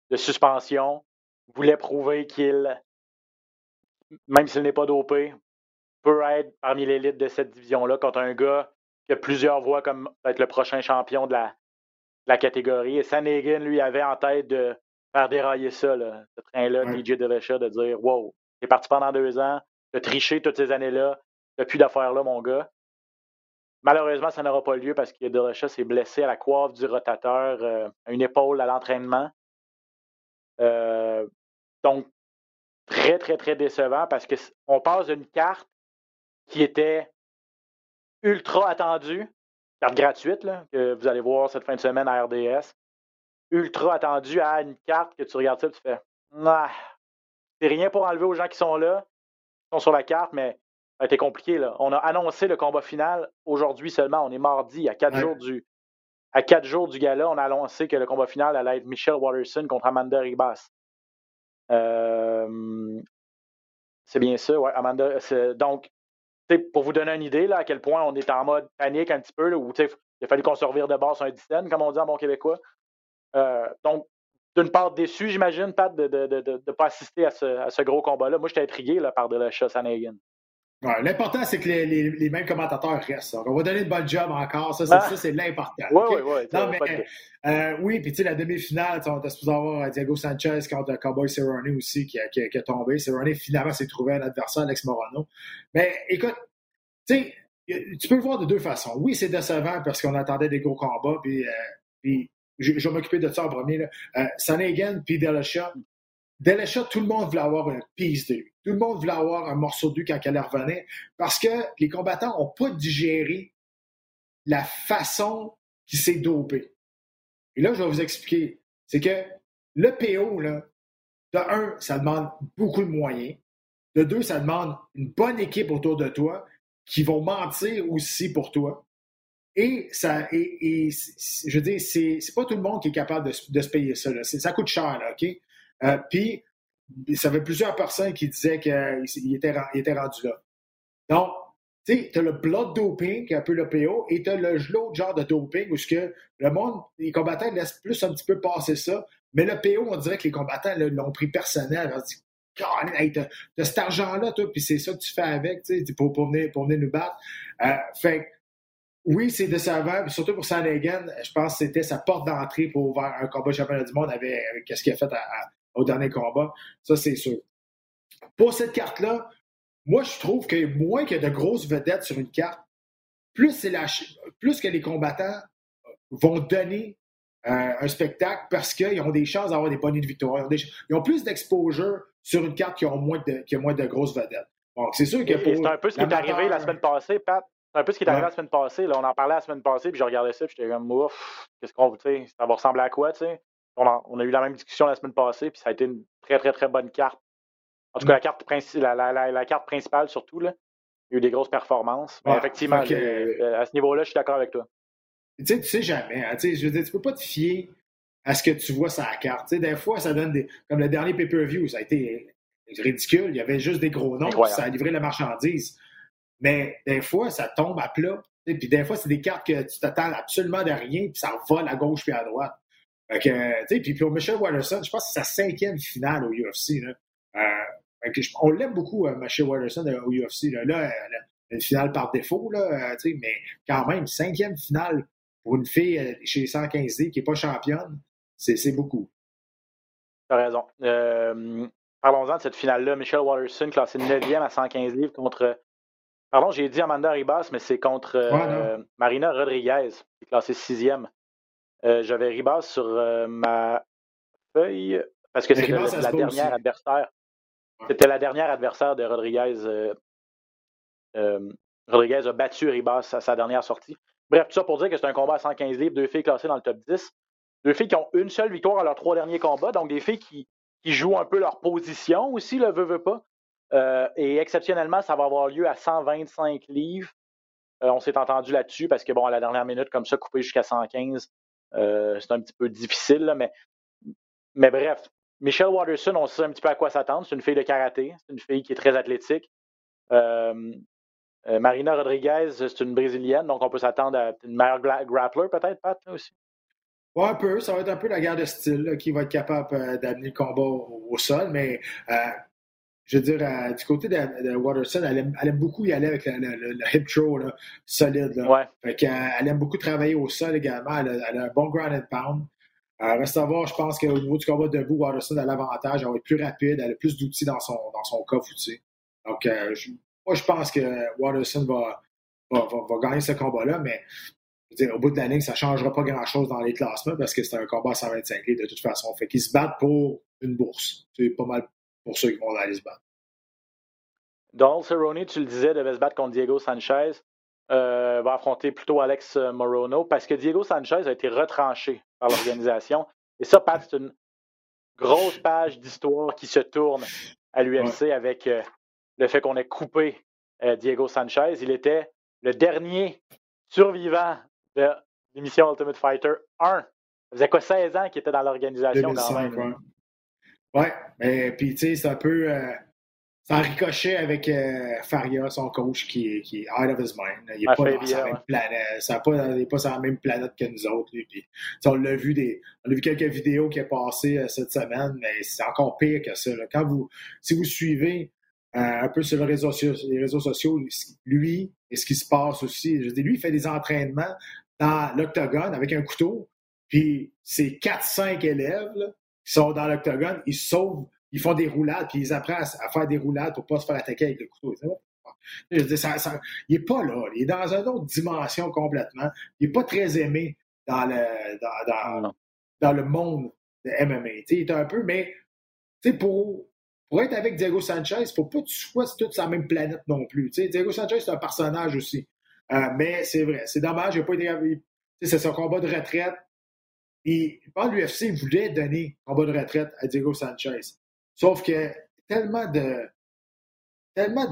de suspension. Voulait prouver qu'il, même s'il n'est pas dopé, peut être parmi l'élite de cette division-là contre un gars qui a plusieurs voix comme être le prochain champion de la, la catégorie. Et Sanhagen, lui, avait en tête de, faire dérailler ça, là, ce train-là, Ouais. DJ Delesha, de dire Wow, t'es parti pendant deux ans, t'as triché toutes ces années-là, t'as plus d'affaires là, mon gars. Malheureusement, ça n'aura pas lieu parce que Delesha s'est blessé à la coiffe du rotateur, euh, à une épaule à l'entraînement. Euh, donc, très, très, très décevant parce qu'on passe d'une carte qui était ultra attendue, carte gratuite, que vous allez voir cette fin de semaine à RDS, ultra attendue à une carte que tu regardes ça et tu fais Ah, c'est rien pour enlever aux gens qui sont là, qui sont sur la carte, mais ça a été compliqué. Là. On a annoncé le combat final aujourd'hui seulement. On est mardi, à quatre Ouais. jours du. À quatre jours du gala, on a annoncé que le combat final allait être Michelle Watterson contre Amanda Ribas. Euh, c'est bien ça, ouais, Amanda. Donc, pour vous donner une idée là, à quel point on est en mode panique un petit peu, là, où il a fallu qu'on se revire de base sur un dizaine, comme on dit en bon québécois. Euh, donc, d'une part déçu, j'imagine, Pat, de ne de, de, de pas assister à ce, à ce gros combat-là. Moi, j'étais intrigué là, par de la Sanagan. Ouais, L'important, c'est que les, les- les mêmes commentateurs restent. On va donner le bon job encore. Ça, c'est Ah. ça, c'est l'important. Oui, oui, oui. Non, mais euh, oui, puis tu sais, la demi-finale, on était supposé avoir euh, Diego Sanchez contre Cowboy Cerrone aussi qui a, qui, a, qui a tombé. Cerrone, finalement, s'est trouvé un adversaire, Alex Morano. Mais écoute, tu sais, tu peux le voir de deux façons. Oui, c'est décevant parce qu'on attendait des gros combats, puis, euh, puis je, vais m'occuper de ça en premier. Là. Euh, puis Delesha. Delesha, tout le monde voulait avoir un piece de. Tout le monde voulait avoir un morceau de quand elle revenait parce que les combattants n'ont pas digéré la façon qu'il s'est dopé. Et là, je vais vous expliquer. C'est que le PO, là, de un, ça demande beaucoup de moyens. De deux, ça demande une bonne équipe autour de toi qui vont mentir aussi pour toi. Et ça, et, je veux dire, c'est, pas tout le monde qui est capable de, de se payer ça. Là. Ça coûte cher, là, OK? Euh, Puis, ça fait plusieurs personnes qui disaient qu'il était, ren- il était rendu là. Donc, tu sais, t'as le blood doping, un peu le PO, et t'as le l'autre genre de doping où que le monde, les combattants laissent plus un petit peu passer ça. Mais le PO, on dirait que les combattants l'ont pris personnel. On dit, God, hey, t'as, cet argent-là, toi, puis c'est ça que tu fais avec, tu sais, pour, pour, venir, nous battre. Euh, fait oui, c'est décevant, puis surtout pour Sanagan, je pense que c'était sa porte d'entrée pour ouvrir un combat championnat du monde avec, avec ce qu'il a fait à- à- au dernier combat. Ça, c'est sûr. Pour cette carte-là, moi, je trouve que moins qu'il y a de grosses vedettes sur une carte, plus, la, plus que les combattants vont donner euh, un spectacle parce qu'ils ont des chances d'avoir des bonnes de victoire. Ils ont, des- ils ont plus d'exposure sur une carte qui, ont moins de, qui a moins de grosses vedettes. Donc, c'est sûr que pour C'est un peu ce qui est arrivé la semaine passée, Pat. C'est un peu ce qui est arrivé Ouais. la semaine passée. Là. On en parlait la semaine passée, puis je regardais ça, puis j'étais comme, ouf, qu'est-ce qu'on tu ça va ressembler à quoi, tu sais? On, a eu la même discussion la semaine passée, puis ça a été une très, très, très bonne carte. En tout cas, la carte, princi- la, la, la, la carte principale, surtout, là. Il y a eu des grosses performances. Mais Ouais, effectivement, que- euh, à ce niveau-là, je suis d'accord avec toi. Tu sais, tu sais jamais. hein, tu sais, je veux dire, tu peux pas te fier à ce que tu vois sur la carte. Tu sais, des fois, ça donne des. Comme le dernier pay-per-view, ça a été ridicule. Il y avait juste des gros noms, ça a livré la marchandise. Mais des fois, ça tombe à plat. Sais, Puis des fois, c'est des cartes que tu t'attends absolument de rien, puis ça vole à gauche puis à droite. Fait tu sais, puis pour Michel Watterson, je pense que c'est sa cinquième finale au UFC. Là. Euh, on l'aime beaucoup, euh, Michel Watterson, euh, au UFC. Là, une finale par défaut, là, euh, mais quand même, cinquième finale pour une fille chez 115D qui n'est pas championne, c'est beaucoup. Tu as raison. Parlons-en de cette finale-là. Michelle Watterson, classé 9e à 115 livres contre. Pardon, j'ai dit Amanda Ribas, mais c'est contre euh, Ouais. Marina Rodriguez, qui est classée 6e. Euh, J'avais Ribas sur euh, ma feuille parce que c'était la, dernière aussi. adversaire. Ouais. C'était la dernière adversaire de Rodriguez. Rodriguez a battu Ribas à sa dernière sortie. Bref, tout ça pour dire que c'est un combat à 115 livres, deux filles classées dans le top 10. Deux filles qui ont une seule victoire à leurs trois derniers combats, donc des filles qui, qui jouent un peu leur position aussi, le veut, veut pas. Euh, et exceptionnellement, ça va avoir lieu à 125 livres. Euh, on s'est entendu là-dessus parce que, bon, à la dernière minute, comme ça, couper jusqu'à 115, euh, c'est un petit peu difficile, mais, mais bref. Michelle Watterson, on sait un petit peu à quoi s'attendre. C'est une fille de karaté, c'est une fille qui est très athlétique. Marina Rodriguez, c'est une Brésilienne, donc on peut s'attendre à une meilleure gra- grappler, peut-être, Pat, là aussi? Un peu. Ça va être un peu la guerre de style qui va être capable d'amener le combat au, sol. Mais je veux dire, euh, du côté de, de Watterson, elle aime, elle aime beaucoup y aller avec le, le- le- le hip throw là, solide. Là. Ouais. Fait qu'elle- elle aime beaucoup travailler au sol également. Elle a, elle a un bon ground and pound. Euh, reste à voir, je pense qu'au niveau du combat debout, Waterson a l'avantage, elle va être plus rapide, elle a plus d'outils dans son, dans son coffre. Donc, euh, je, moi, je pense que Waterson va, va, va, va gagner ce combat-là, mais je veux dire, au bout de la ligne, ça ne changera pas grand-chose dans les classements parce que c'est un combat à 125 livres de toute façon. Fait qu'ils se battent pour une bourse. C'est pas mal pour ceux qui vont aller se battre. Donald Cerrone, tu le disais, devait se battre contre Diego Sanchez. Euh, va affronter plutôt Alex Morono parce que Diego Sanchez a été retranché par l'organisation. Et ça, Pat, c'est une grosse page d'histoire qui se tourne à l'UFC ouais. avec euh, le fait qu'on ait coupé euh, Diego Sanchez. Il était le dernier survivant de l'émission Ultimate Fighter 1. Ça faisait quoi, 16 ans qu'il était dans l'organisation quand même? Ouais, ouais mais puis tu sais, c'est un peu. Euh, ça ricochet avec euh, Faria, son coach, qui est, qui est out of his mind. Il n'est pas, dans sa même planète. Ça pas, il n'est pas sur la même planète que nous autres. Lui. Puis, on l'a vu des. On a vu quelques vidéos qui est passées euh, cette semaine, mais c'est encore pire que ça. Là. Quand vous, si vous suivez euh, un peu sur les réseaux, les réseaux sociaux, lui et ce qui se passe aussi. Je dis, lui, il fait des entraînements dans l'octogone avec un couteau, puis ses 4-5 élèves là, qui sont dans l'octogone, ils sauvent ils font des roulades, puis ils apprennent à, faire des roulades pour ne pas se faire attaquer avec le couteau. Je ça, ça, il n'est pas là. Il est dans une autre dimension complètement. Il n'est pas très aimé dans le, dans, dans, dans le monde de MMA. il est un peu, mais pour, pour être avec Diego Sanchez, il ne faut pas que tu sois toute sur la même planète non plus. T'sais, Diego Sanchez, c'est un personnage aussi. Euh, mais c'est vrai, c'est dommage, il n'a pas été. C'est son combat de retraite. Et l'UFC voulait donner combat de retraite à Diego Sanchez. Sauf que tellement de tellement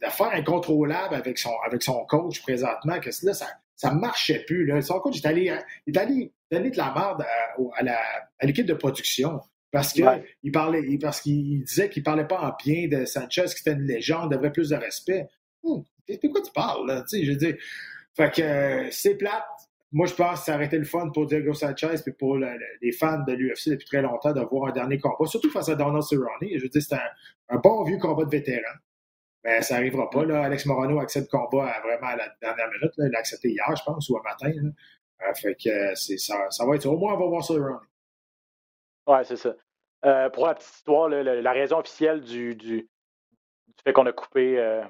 d'affaires incontrôlables avec son, avec son coach présentement que là, ça ça marchait plus. Là. Son coach est allé, est allé donner de la merde à, à l'équipe de production. Parce ouais. il parlait, parce qu'il disait qu'il parlait pas en bien de Sanchez, qui était une légende, devrait plus de respect. Hum, de quoi tu parles, là? Je veux dire. Fait que euh, c'est plate. Moi, je pense que ça aurait été le fun pour Diego Sanchez et pour le, le, les fans de l'UFC depuis très longtemps de voir un dernier combat, surtout face à Donald Cerrone. Je veux dire, c'est un, bon vieux combat de vétéran. Mais ça n'arrivera pas. Là. Alex Morano accepte le combat à vraiment à la dernière minute. Il l'a accepté hier, je pense, ou un matin. Euh, fait que ça, va être Au moins, on va voir Cerrone. Ouais, c'est ça. Euh, pour la petite histoire, la, raison officielle du, du, du fait qu'on a coupé euh,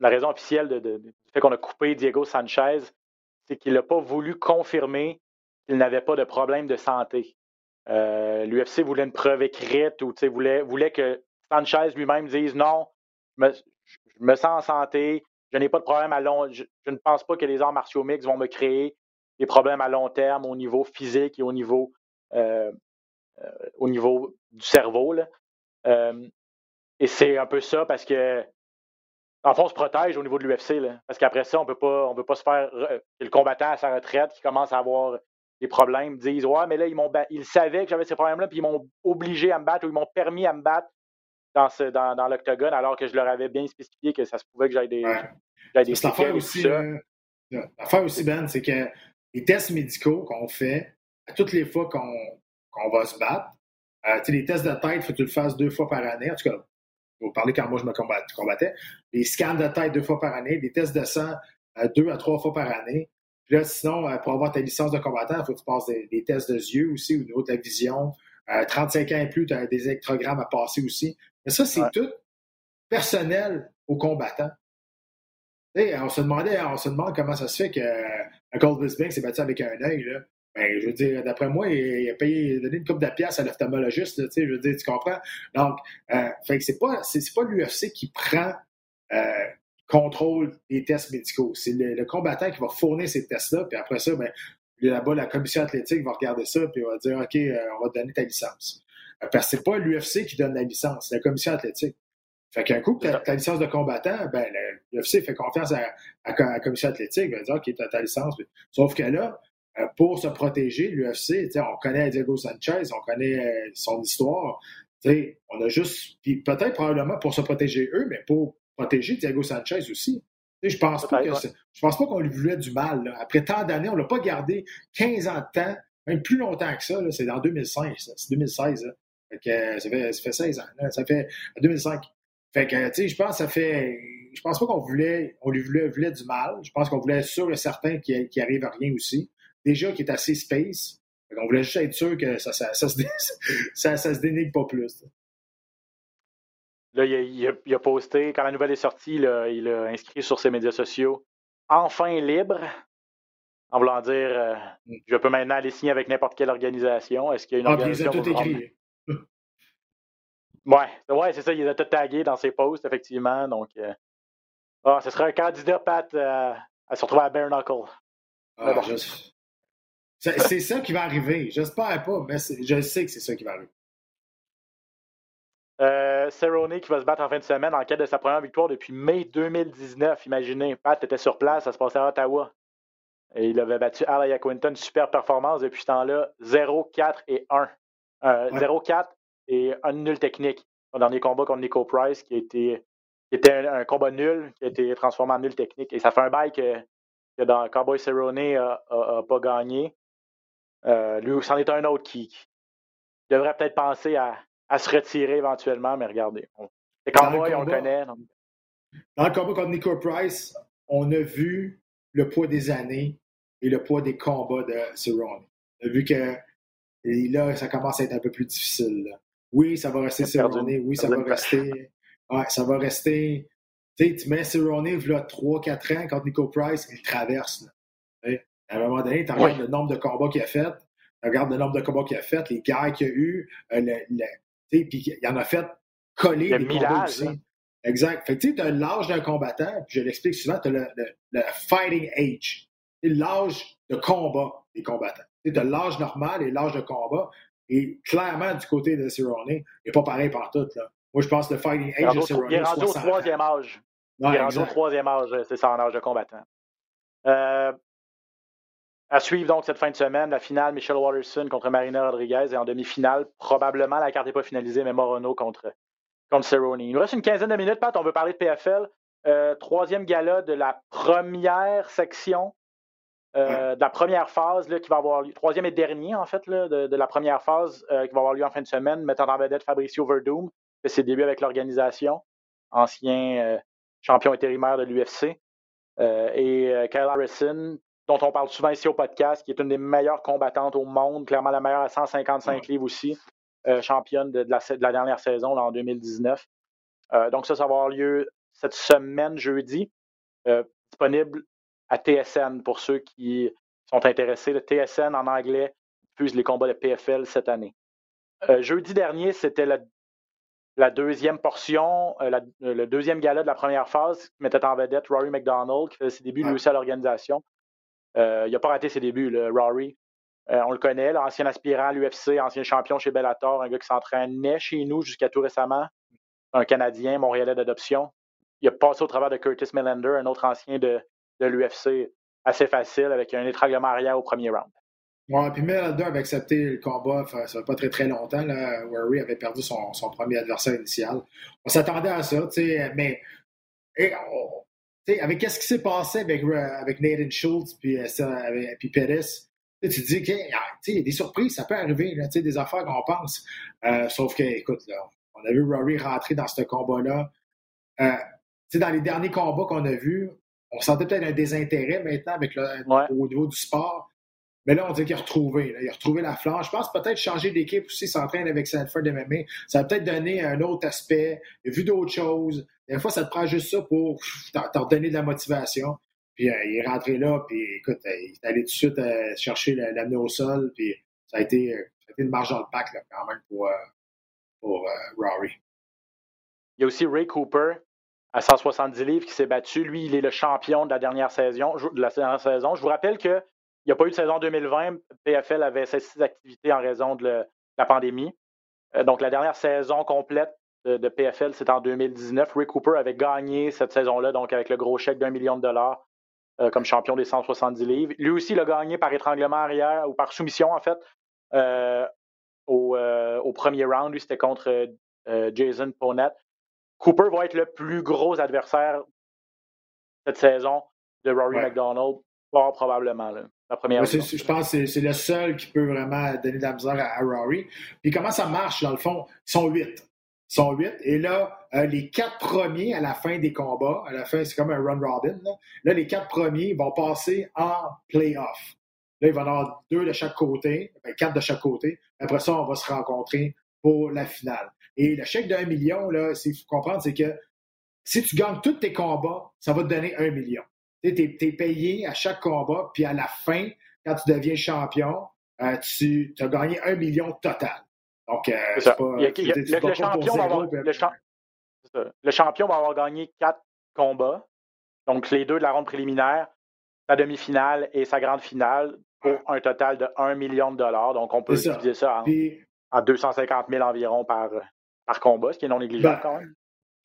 la raison officielle du fait qu'on a coupé Diego Sanchez, c'est qu'il n'a pas voulu confirmer qu'il n'avait pas de problème de santé. Euh, L'UFC voulait une preuve écrite ou voulait, voulait que Sanchez lui-même dise non, je me, sens en santé, je n'ai pas de problème à long je, je, ne pense pas que les arts martiaux mixtes vont me créer des problèmes à long terme au niveau physique et au niveau, euh, euh, au niveau du cerveau. Là. Et c'est un peu ça parce que en fond, on se protège au niveau de l'UFC, parce qu'après ça, on peut pas, on peut pas se faire. Euh, le combattant à sa retraite qui commence à avoir des problèmes, disent Ouais, mais là, ils, m'ont ils savaient que j'avais ces problèmes-là, puis ils m'ont obligé à me battre ou ils m'ont permis à me battre dans, ce, dans, dans l'octogone, alors que je leur avais bien spécifié que ça se pouvait que j'aille des, ouais. des séquelles aussi, euh, L'affaire aussi, Ben, c'est que les tests médicaux qu'on fait à toutes les fois qu'on va se battre, euh, les tests de tête, il faut que tu le fasses deux fois par année. En tout cas, vous parler quand moi je me combattais. Les scans de tête deux fois par année, des tests de sang euh, deux à trois fois par année. Puis là, sinon, euh, pour avoir ta licence de combattant, il faut que tu passes des, des, tests de yeux aussi au niveau de la vision. Euh, 35 ans et plus, tu as des électrogrammes à passer aussi. Mais ça, c'est ouais. tout personnel aux combattants. Et on se demandait, on se demande comment ça se fait que euh, Gold Bisping s'est battu avec un œil. Ben, je veux dire, d'après moi, il, a payé, donné une coupe de pièces à l'ophtalmologiste, tu sais, je veux dire, tu comprends? Donc, euh, fait que c'est pas, c'est, pas l'UFC qui prend euh, contrôle des tests médicaux. C'est le, combattant qui va fournir ces tests-là, puis après ça, ben, là-bas, la commission athlétique va regarder ça, puis va dire, OK, euh, on va te donner ta licence. Euh, parce que c'est pas l'UFC qui donne la licence, c'est la commission athlétique. Fait qu'un coup, ta, ta licence de combattant, ben, l'UFC fait confiance à, la commission athlétique, va dire, OK, tu as ta licence. Sauf que là, pour se protéger, l'UFC, on connaît Diego Sanchez, on connaît euh, son histoire. On a juste, puis peut-être probablement pour se protéger eux, mais pour protéger Diego Sanchez aussi. Je pense pas que je pense pas qu'on lui voulait du mal. Là. Après tant d'années, on l'a pas gardé 15 ans de temps, même plus longtemps que ça. C'est en 2005, c'est 2016. Là. Fait que, ça, fait, ça fait 16 ans. Là. Ça fait 2005. Fait que, tu sais, je pense que ça fait. Je pense pas qu'on voulait, on lui voulait, voulait, du mal. Je pense qu'on voulait être sûr et certain qu'il qu arrive à rien aussi déjà qui est assez space. On voulait juste être sûr que ça, ça, ça, se, *laughs* ça, ça se dénigre pas plus. Là, il a, il, a, il a, posté, quand la nouvelle est sortie, là, il a inscrit sur ses médias sociaux Enfin libre, en voulant dire euh, je peux maintenant aller signer avec n'importe quelle organisation. Est-ce qu'il y a une ah, organisation il a tout écrit. Ouais, ouais c'est ça, il a tout tagués dans ses posts, effectivement. Donc, euh... ah, ce serait un candidat, Pat, euh, à se retrouver à Bare Knuckle. Ah, bon. C'est ça qui va arriver. J'espère pas, mais je sais que c'est ça qui va arriver. Euh, Cerrone qui va se battre en fin de semaine en quête de sa première victoire depuis mai 2019. Imaginez, Pat était sur place, ça se passait à Ottawa. Et il avait battu Al Quinton, super performance depuis ce temps-là, 0, 4 et 1. Euh, ouais. 0, 4 et un nul technique. Son dernier combat contre Nico Price, qui, été, qui était un, un, combat nul, qui a été transformé en nul technique. Et ça fait un bail que, que dans Cowboy Cerrone n'a pas gagné. Euh, lui, c'en est un autre qui, qui devrait peut-être penser à, à, se retirer éventuellement, mais regardez. C'est Cowboy, on le connaît. Donc... Dans le combat contre Nico Price, on a vu le poids des années et le poids des combats de Cerrone. On a vu que et là, ça commence à être un peu plus difficile. Là. Oui, ça va rester Cerrone. Oui, ça va rester. Ouais, ça va rester. Tu sais, tu mets Cerrone, là, 3-4 ans, contre Nico Price, il traverse. Là. À un moment donné, tu regardes oui. le nombre de combats qu'il a fait, tu regardes le nombre de combats qu'il a fait, les guerres qu'il a eu, euh, puis il en a fait coller le des combats aussi. Hein. Exact. Fait que tu sais, as l'âge d'un combattant, puis je l'explique souvent, tu as le, le, le, fighting age. L'âge de combat des combattants. Tu as l'âge normal et l'âge de combat. Et clairement, du côté de Cerrone, il n'est pas pareil par tout. Là. Moi, je pense que le fighting age de Cerrone. Il est rendu au troisième âge. Il est rendu au troisième âge, c'est ça, en âge de combattant. Euh, à suivre donc cette fin de semaine, la finale Michelle Watterson contre Marina Rodriguez et en demi-finale, probablement la carte n'est pas finalisée, mais Morono contre, contre Cerrone. Il nous reste une quinzaine de minutes, Pat, on veut parler de PFL. Euh, troisième gala de la première section, euh, ouais. de la première phase là, qui va avoir lieu, troisième et dernier en fait, là, de, de, la première phase euh, qui va avoir lieu en fin de semaine, mettant en vedette Fabricio Verdum, fait ses débuts avec l'organisation, ancien champion intérimaire de l'UFC, et Kyle Harrison, dont on parle souvent ici au podcast, qui est une des meilleures combattantes au monde, clairement la meilleure à 155 ouais. livres aussi, euh, championne de, de, la, de, la, dernière saison là, en 2019. Euh, donc ça, ça va avoir lieu cette semaine, jeudi, euh, disponible à TSN pour ceux qui sont intéressés. Le TSN en anglais diffuse les combats de PFL cette année. jeudi dernier, c'était la, la, deuxième portion, la, le deuxième gala de la première phase qui mettait en vedette Rory McDonald, qui faisait ses débuts lui aussi à l'organisation. Euh, il n'a pas raté ses débuts, le Rory. Euh, on le connaît, l'ancien aspirant à l'UFC, ancien champion chez Bellator, un gars qui s'entraînait chez nous jusqu'à tout récemment, un Canadien, Montréalais d'adoption. Il a passé au travers de Curtis Melander, un autre ancien de, l'UFC, assez facile, avec un étranglement arrière au premier round. Ouais, puis Melander avait accepté le combat, ça fait pas très très longtemps, là, Rory avait perdu son, premier adversaire initial. On s'attendait à ça, tu sais, mais et on, T'sais, avec qu'est-ce qui s'est passé avec, euh, avec Nathan Schultz puis, euh, avec, puis Pettis, tu te dis qu'il y a des surprises, ça peut arriver, là, des affaires qu'on pense. Euh, sauf que, écoute, là, on a vu Rory rentrer dans ce combat-là. Euh, dans les derniers combats qu'on a vus, on sentait peut-être un désintérêt maintenant avec le, ouais. au niveau du sport. Mais là, on dit qu'il a retrouvé. Il a retrouvé la flanche. Je pense peut-être changer d'équipe aussi, s'entraîner avec Sanford MMA. Ça va peut-être donner un autre aspect. Il a vu d'autres choses. Des fois, ça te prend juste ça pour t'en donner de la motivation. Puis euh, il est rentré là, puis écoute, euh, il est allé tout de suite euh, chercher l'amener au sol, puis ça a été, ça a été une marge dans le pack là, quand même pour, pour Rory. Il y a aussi Ray Cooper à 170 livres qui s'est battu. Lui, il est le champion de la dernière saison. De la dernière saison. Je vous rappelle que il n'y a pas eu de saison 2020. PFL avait cessé ses activités en raison de, le, de la pandémie. Euh, donc, la dernière saison complète de, de PFL, c'est en 2019. Rick Cooper avait gagné cette saison-là, donc avec le gros chèque d'un million de dollars euh, comme champion des 170 livres. Lui aussi, il a gagné par étranglement arrière ou par soumission, en fait, euh, au, au, premier round. Lui, c'était contre Jason Ponette. Cooper va être le plus gros adversaire cette saison de Rory ouais. McDonald, fort probablement. Là. La première je pense que c'est le seul qui peut vraiment donner de la misère à, à, Rory. Puis comment ça marche, dans le fond? Ils sont huit. Ils sont huit. Et là, euh, les quatre premiers à la fin des combats, à la fin, c'est comme un run robin. Là. là, les quatre premiers vont passer en playoff. Là, il va y en avoir deux de chaque côté, ben, quatre de chaque côté. Après ça, on va se rencontrer pour la finale. Et le chèque d'un million, là, il faut comprendre, c'est que si tu gagnes tous tes combats, ça va te donner un million. Tu es, payé à chaque combat, puis à la fin, quand tu deviens champion, euh, tu as gagné un million total. Donc, le, champion va avoir gagné quatre combats, donc les deux de la ronde préliminaire, sa demi-finale et sa grande finale, pour un total de 1 million de dollars. Donc, on peut diviser ça en, 250 000 environ par, par combat, ce qui est non négligeable ben, quand même.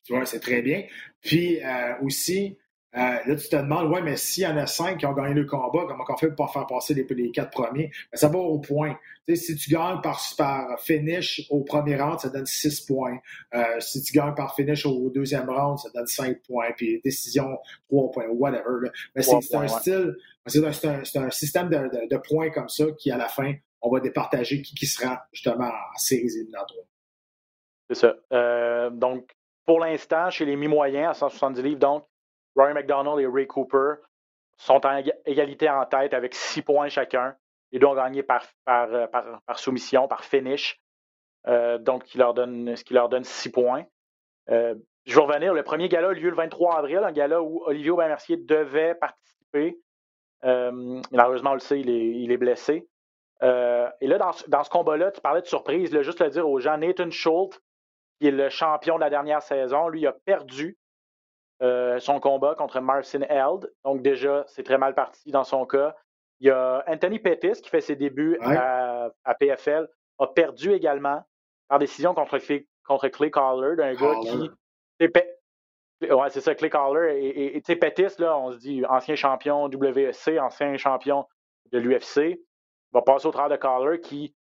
Tu vois, c'est très bien. Puis euh, aussi, euh, là, tu te demandes, ouais, mais s'il y en a cinq qui ont gagné le combat, comment on fait pour pas faire passer les, quatre premiers? Ben, ça va au point. si tu gagnes par, par finish au premier round, ça donne six points. Euh, si tu gagnes par finish au deuxième round, ça donne cinq points. Puis décision, trois points, whatever. Mais c'est un style, c'est un, un, système de, de, points comme ça qui, à la fin, on va départager qui, qui sera justement en séries éliminatoires. C'est ça. Euh, donc, pour l'instant, chez les mi-moyens, à 170 livres, donc, Rory McDonald et Ray Cooper sont en égalité en tête avec six points chacun. Gagné par, par, euh, par, soumission, par finish. Euh, donc, qui leur donne, ce qui leur donne six points. Euh, je vais revenir. Le premier gala a lieu le 23 avril, un gala où Olivier Aubin-Mercier devait participer. malheureusement, on le sait, il est, blessé. et là, dans, ce combat-là, tu parlais de surprise. Juste le dire aux gens, Nathan Schultz, qui est le champion de la dernière saison, lui a perdu euh, son combat contre Marcin Held. Donc, déjà, c'est très mal parti dans son cas. Il y a Anthony Pettis qui fait ses débuts à, PFL, a perdu également par décision contre, contre Clay Collar, d'un gars qui. Ouais, c'est ça, Clay Collar. Et, et, Pettis, là, on se dit ancien champion WEC, ancien champion de l'UFC, va passer au travers de Collar qui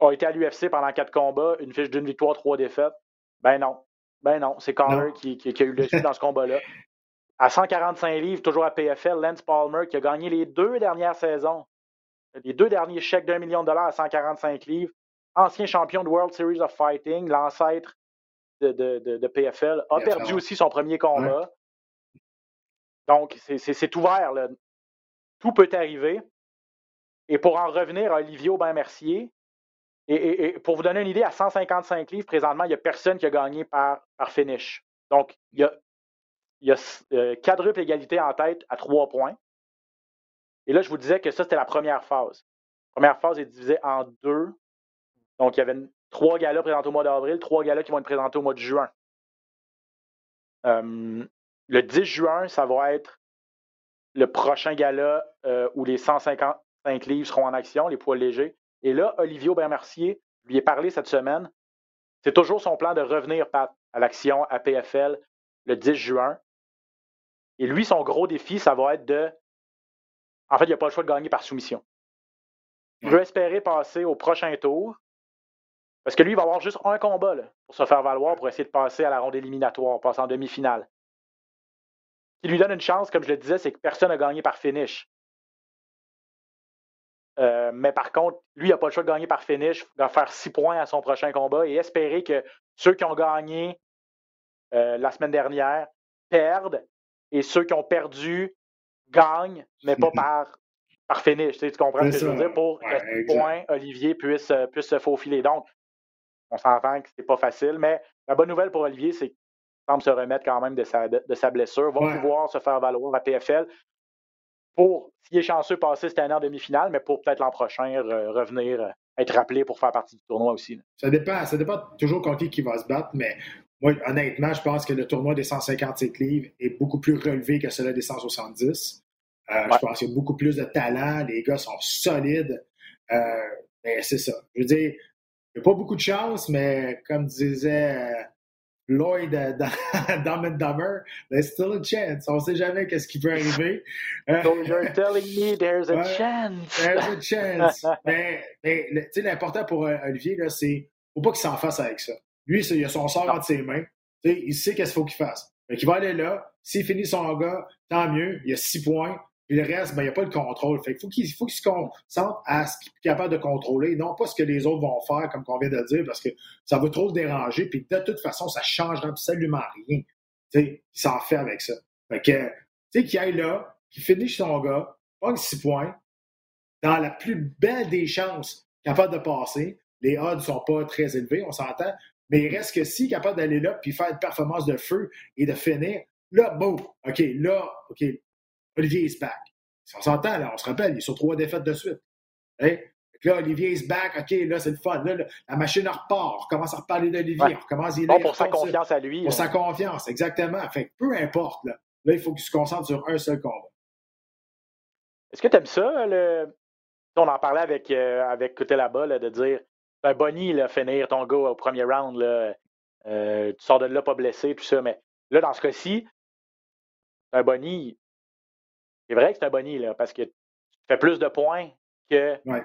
a été à l'UFC pendant quatre combats, une fiche d'une victoire, trois défaites. Ben non. Ben non, c'est Connor qui, a eu le dessus dans ce combat-là. À 145 livres, toujours à PFL, Lance Palmer qui a gagné les deux dernières saisons, les deux derniers chèques d'un million de dollars à 145 livres, ancien champion de World Series of Fighting, l'ancêtre de, PFL, a perdu aussi son premier combat. Donc, c'est ouvert. Tout peut arriver. Et pour en revenir à Olivier Aubin-Mercier, et, pour vous donner une idée, à 155 livres, présentement, il n'y a personne qui a gagné par, finish. Donc, il y a, euh, quadruple égalité en tête à trois points. Et là, je vous disais que ça, c'était la première phase. La première phase est divisée en deux. Donc, il y avait trois galas présentés au mois d'avril, trois galas qui vont être présentés au mois de juin. Euh, le 10 juin, ça va être le prochain gala euh, où les 155 livres seront en action, les poids légers. Et là, Olivier Aubin-Mercier lui est parlé cette semaine. C'est toujours son plan de revenir à l'action à PFL le 10 juin. Et lui, son gros défi, ça va être de. En fait, il n'a pas le choix de gagner par soumission. Il veut espérer passer au prochain tour. Parce que lui, il va avoir juste un combat pour se faire valoir, pour essayer de passer à la ronde éliminatoire, passer en demi-finale. Ce qui lui donne une chance, comme je le disais, c'est que personne n'a gagné par finish. Euh, mais par contre, lui, il n'a pas le choix de gagner par finish. Il va faire six points à son prochain combat et espérer que ceux qui ont gagné euh, la semaine dernière perdent et ceux qui ont perdu gagnent, mais pas par, par finish. Tu, comprends ce que je veux dire? Pour que six points, Olivier puisse, euh, puisse se faufiler. Donc, on s'entend que c'est pas facile, mais la bonne nouvelle pour Olivier, c'est qu'il semble se remettre quand même de sa, de, sa blessure, va pouvoir se faire valoir à PFL pour, s'il est chanceux, passer cette année en demi-finale, mais pour peut-être l'an prochain revenir, euh, être rappelé pour faire partie du tournoi aussi. Ça dépend, ça dépend toujours contre qui va se battre, mais moi, honnêtement, je pense que le tournoi des 157 livres est beaucoup plus relevé que celui des 170. Euh, je pense qu'il y a beaucoup plus de talent, les gars sont solides. Euh, mais c'est ça. Je veux dire, il n'y a pas beaucoup de chance, mais comme disait Lloyd dans and Dumber, there's still a chance. On ne sait jamais qu'est-ce qui peut arriver. Euh, so you're telling me there's a *laughs* chance. There's a chance. *laughs* mais, mais l'important pour euh, Olivier, là, c'est faut pas qu'il s'en fasse avec ça. Lui, il a son sort entre ses mains. il sait qu'est-ce qu'il faut qu'il fasse. il va aller là. S'il finit son gars, tant mieux. Il a six points. Et le reste, ben, il n'y a pas de contrôle. Fait faut qu'il faut qu'il se concentre à ce qu'il est capable de contrôler, non pas ce que les autres vont faire, comme on vient de dire, parce que ça va trop le déranger. Puis de toute façon, ça ne change absolument rien. il s'en fait avec ça. Fait que, tu sais, qu'il aille là, qu'il finisse son gars, gagne six points, dans la plus belle des chances, capable de passer. Les odds ne sont pas très élevés, on s'entend. Mais il reste que si capable d'aller là puis faire une performance de feu et de finir, là, bon, OK, là, OK, Olivier is back. Si on s'entend, là, on se rappelle, il est sur trois défaites de suite. Hein? Là, Olivier is back, OK, là, c'est le fun. Là, la machine repart. On recommence à reparler d'Olivier. Ouais. On recommence à Bon, pour sa confiance à lui. Pour sa confiance, exactement. Fait que peu importe, là. Là, il faut qu'il se concentre sur un seul combat. Est-ce que tu aimes ça, le... On en parlait avec, euh, avec Côté là-bas, là, de dire un bonnie, là, finir ton gars au premier round. Là. Euh, tu sors de là pas blessé, tout ça. Mais là, dans ce cas-ci, c'est un bonnie. C'est vrai que c'est un bonnie, là, parce que tu fais plus de points que, Ouais.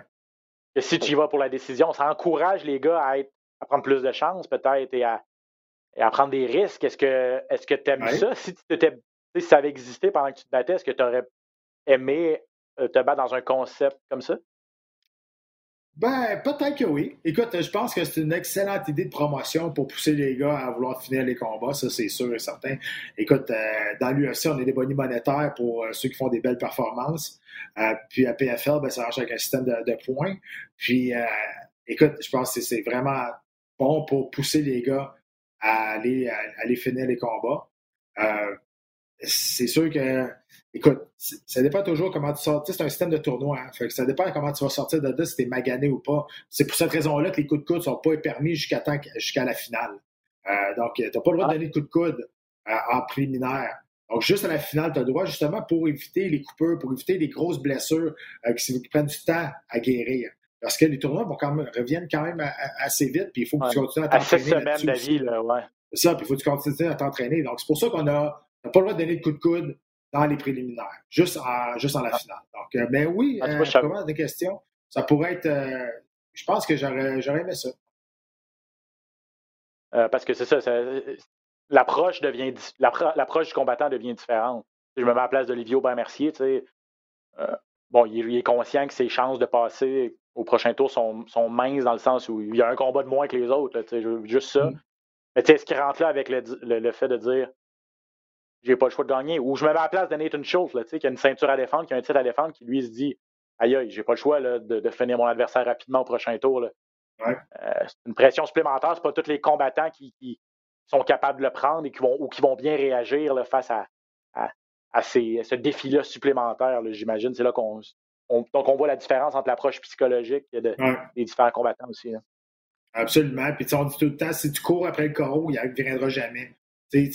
que si tu y vas pour la décision. Ça encourage les gars à, être, à prendre plus de chances, peut-être, et à, et à prendre des risques. Est-ce que est-ce que tu aimes Ouais. ça? Tu si ça avait existé pendant que tu te battais, est-ce que tu aurais aimé euh, te battre dans un concept comme ça? Ben, peut-être que oui. Écoute, je pense que c'est une excellente idée de promotion pour pousser les gars à vouloir finir les combats, ça c'est sûr et certain. Écoute, euh, dans l'UFC, on a des bonnies monétaires pour euh, ceux qui font des belles performances. Euh, puis à PFL, ben, ça marche avec un système de, points. Puis, écoute, je pense que c'est vraiment bon pour pousser les gars à aller, à, aller finir les combats. C'est sûr que, écoute, ça dépend toujours comment tu sors. Tu c'est un système de tournoi. Hein, fait que ça dépend comment tu vas sortir de là, si t'es magané ou pas. C'est pour cette raison-là que les coups de coude ne sont pas permis jusqu'à la finale. Euh, donc, tu n'as pas le droit de donner de coups de coude euh, en préliminaire. Donc, juste à la finale, tu as le droit justement pour éviter les coupeurs, pour éviter les grosses blessures euh, qui, qui prennent du temps à guérir. Parce que les tournois vont quand même, reviennent quand même à- à- assez vite, puis il faut que tu continues à À t'entraîner. semaines d'avis, aussi. là, ouais. C'est ça, puis il faut que tu continues à t'entraîner. Donc, c'est pour ça qu'on a t'as pas le droit de donner de coups de coude dans les préliminaires, juste en, juste en la finale. Donc, euh, ben oui, Ah, euh, à des questions, ça pourrait être. euh, je pense que j'aurais j'aurais aimé ça. Euh, parce que c'est ça, ça- l'approche devient l'approche du combattant devient différente. Je me mets à la place d'Olivier Aubin-Mercier, tu sais. bon, il, est- il est conscient que ses chances de passer au prochain tour sont, sont minces dans le sens où il y a un combat de moins que les autres, là, tu sais, juste ça. Mm. Mais tu sais, est-ce qu'il rentre là avec le, di- le- le fait de dire j'ai pas le choix de gagner? Ou je me mets à la place de Nathan Schultz, là, tu sais, qui a une ceinture à défendre, qui a un titre à défendre, qui lui se dit aïe aïe, j'ai pas le choix là, de, de finir mon adversaire rapidement au prochain tour. là. Ouais. Euh, c'est une pression supplémentaire, c'est pas tous les combattants qui, qui sont capables de le prendre et qui vont, ou qui vont bien réagir là, face à, à, à ces- ce défi-là supplémentaire, là, j'imagine. C'est là qu'on on- donc on voit la différence entre l'approche psychologique de- Ouais, des différents combattants aussi. absolument. Puis on dit tout le temps, si tu cours après le coraux, il ne viendra jamais. Tu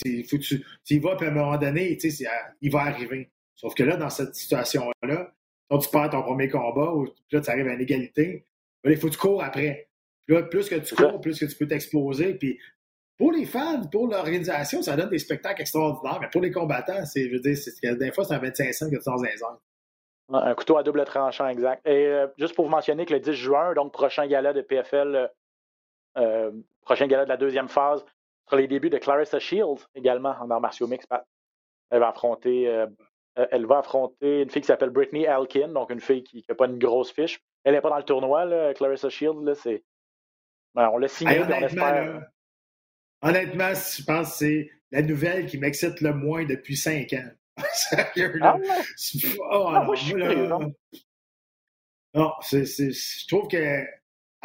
y vas, puis à un moment donné, euh, il va arriver. Sauf que là, dans cette situation-là, quand tu perds ton premier combat, ou là, tu arrives à l'égalité, ben là, il faut que tu cours après. Puis là, plus que tu cours, plus que tu peux t'exposer. Puis pour les fans, pour l'organisation, ça donne des spectacles extraordinaires. Mais pour les combattants, c'est, je veux dire, c'est, des fois, c'est un 25 cents que tu dans un Un couteau à double tranchant, exact. Et euh, juste pour vous mentionner que le 10 juin, donc prochain gala de PFL, euh, prochain gala de la deuxième phase, sera les débuts de Clarissa Shields également en arts martiaux mix. Elle va affronter, euh, elle va affronter une fille qui s'appelle Brittany Elkin, donc une fille qui n'a pas une grosse fiche. Elle n'est pas dans le tournoi, là, Clarissa Shields. Là, c'est... Ben, on l'a signé, Hey, on honnêtement, espère. là, honnêtement, je pense que c'est la nouvelle qui m'excite le moins depuis cinq ans. *laughs* Sérieux, là. Non, je trouve qu'elle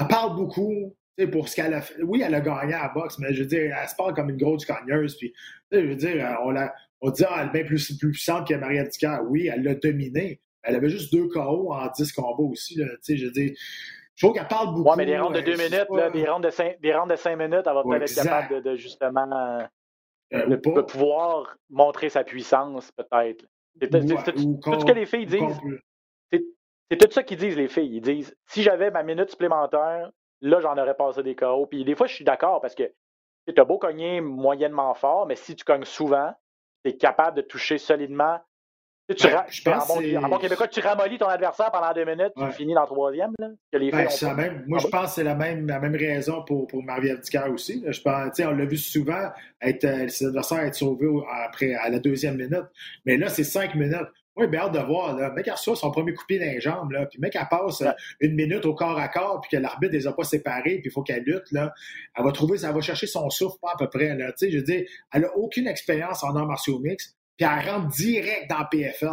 parle beaucoup pour ce qu'elle a fait. Oui, elle a gagné à la boxe, mais je veux dire, elle se parle comme une grosse gagneuse. Puis, je veux dire, on, la, on dit, ah, elle est bien plus, plus puissante que Maria Dicker. Oui, elle l'a dominée. Elle avait juste deux KO en 10 combats aussi. Là, je veux dire, je trouve qu'elle parle beaucoup. Ouais, mais des rounds de euh, deux sais minutes, pas, là, des, rounds de cinq, des rounds de cinq minutes, elle va Ouais, peut-être être capable de, de justement euh, euh, de, pouvoir montrer sa puissance, peut-être. C'est ou tout ce que les filles disent. C'est tout ça qu'ils disent, les filles. Ils disent si j'avais ma minute supplémentaire, là, j'en aurais passé des KO. Puis des fois, je suis d'accord parce que tu as beau cogner moyennement fort, mais si tu cognes souvent, tu es capable de toucher solidement. Tu, Ben, je en, pense en bon québécois, tu ramollis ton adversaire pendant deux minutes, Ouais. tu finis dans le troisième. Là, que les Ben, ont même, moi, Ah je pense que c'est la même, la même raison pour, pour Marie aussi. là. Je pense, on l'a vu souvent, être, euh, ses adversaires être sauvés au- après, à la deuxième minute. Mais là, c'est cinq minutes. J'ai bien hâte de voir. Là. Mec, elle reçoit son premier coup de pied dans les jambes. Là. Puis, mec, elle passe euh, une minute au corps à corps, puis que l'arbitre ne les a pas séparés, puis il faut qu'elle lutte. Là. Elle va trouver, elle va chercher son souffle, pas à peu près. Là. Tu sais, je veux dire, elle n'a aucune expérience en arts martiaux mix, puis elle rentre direct dans PFL.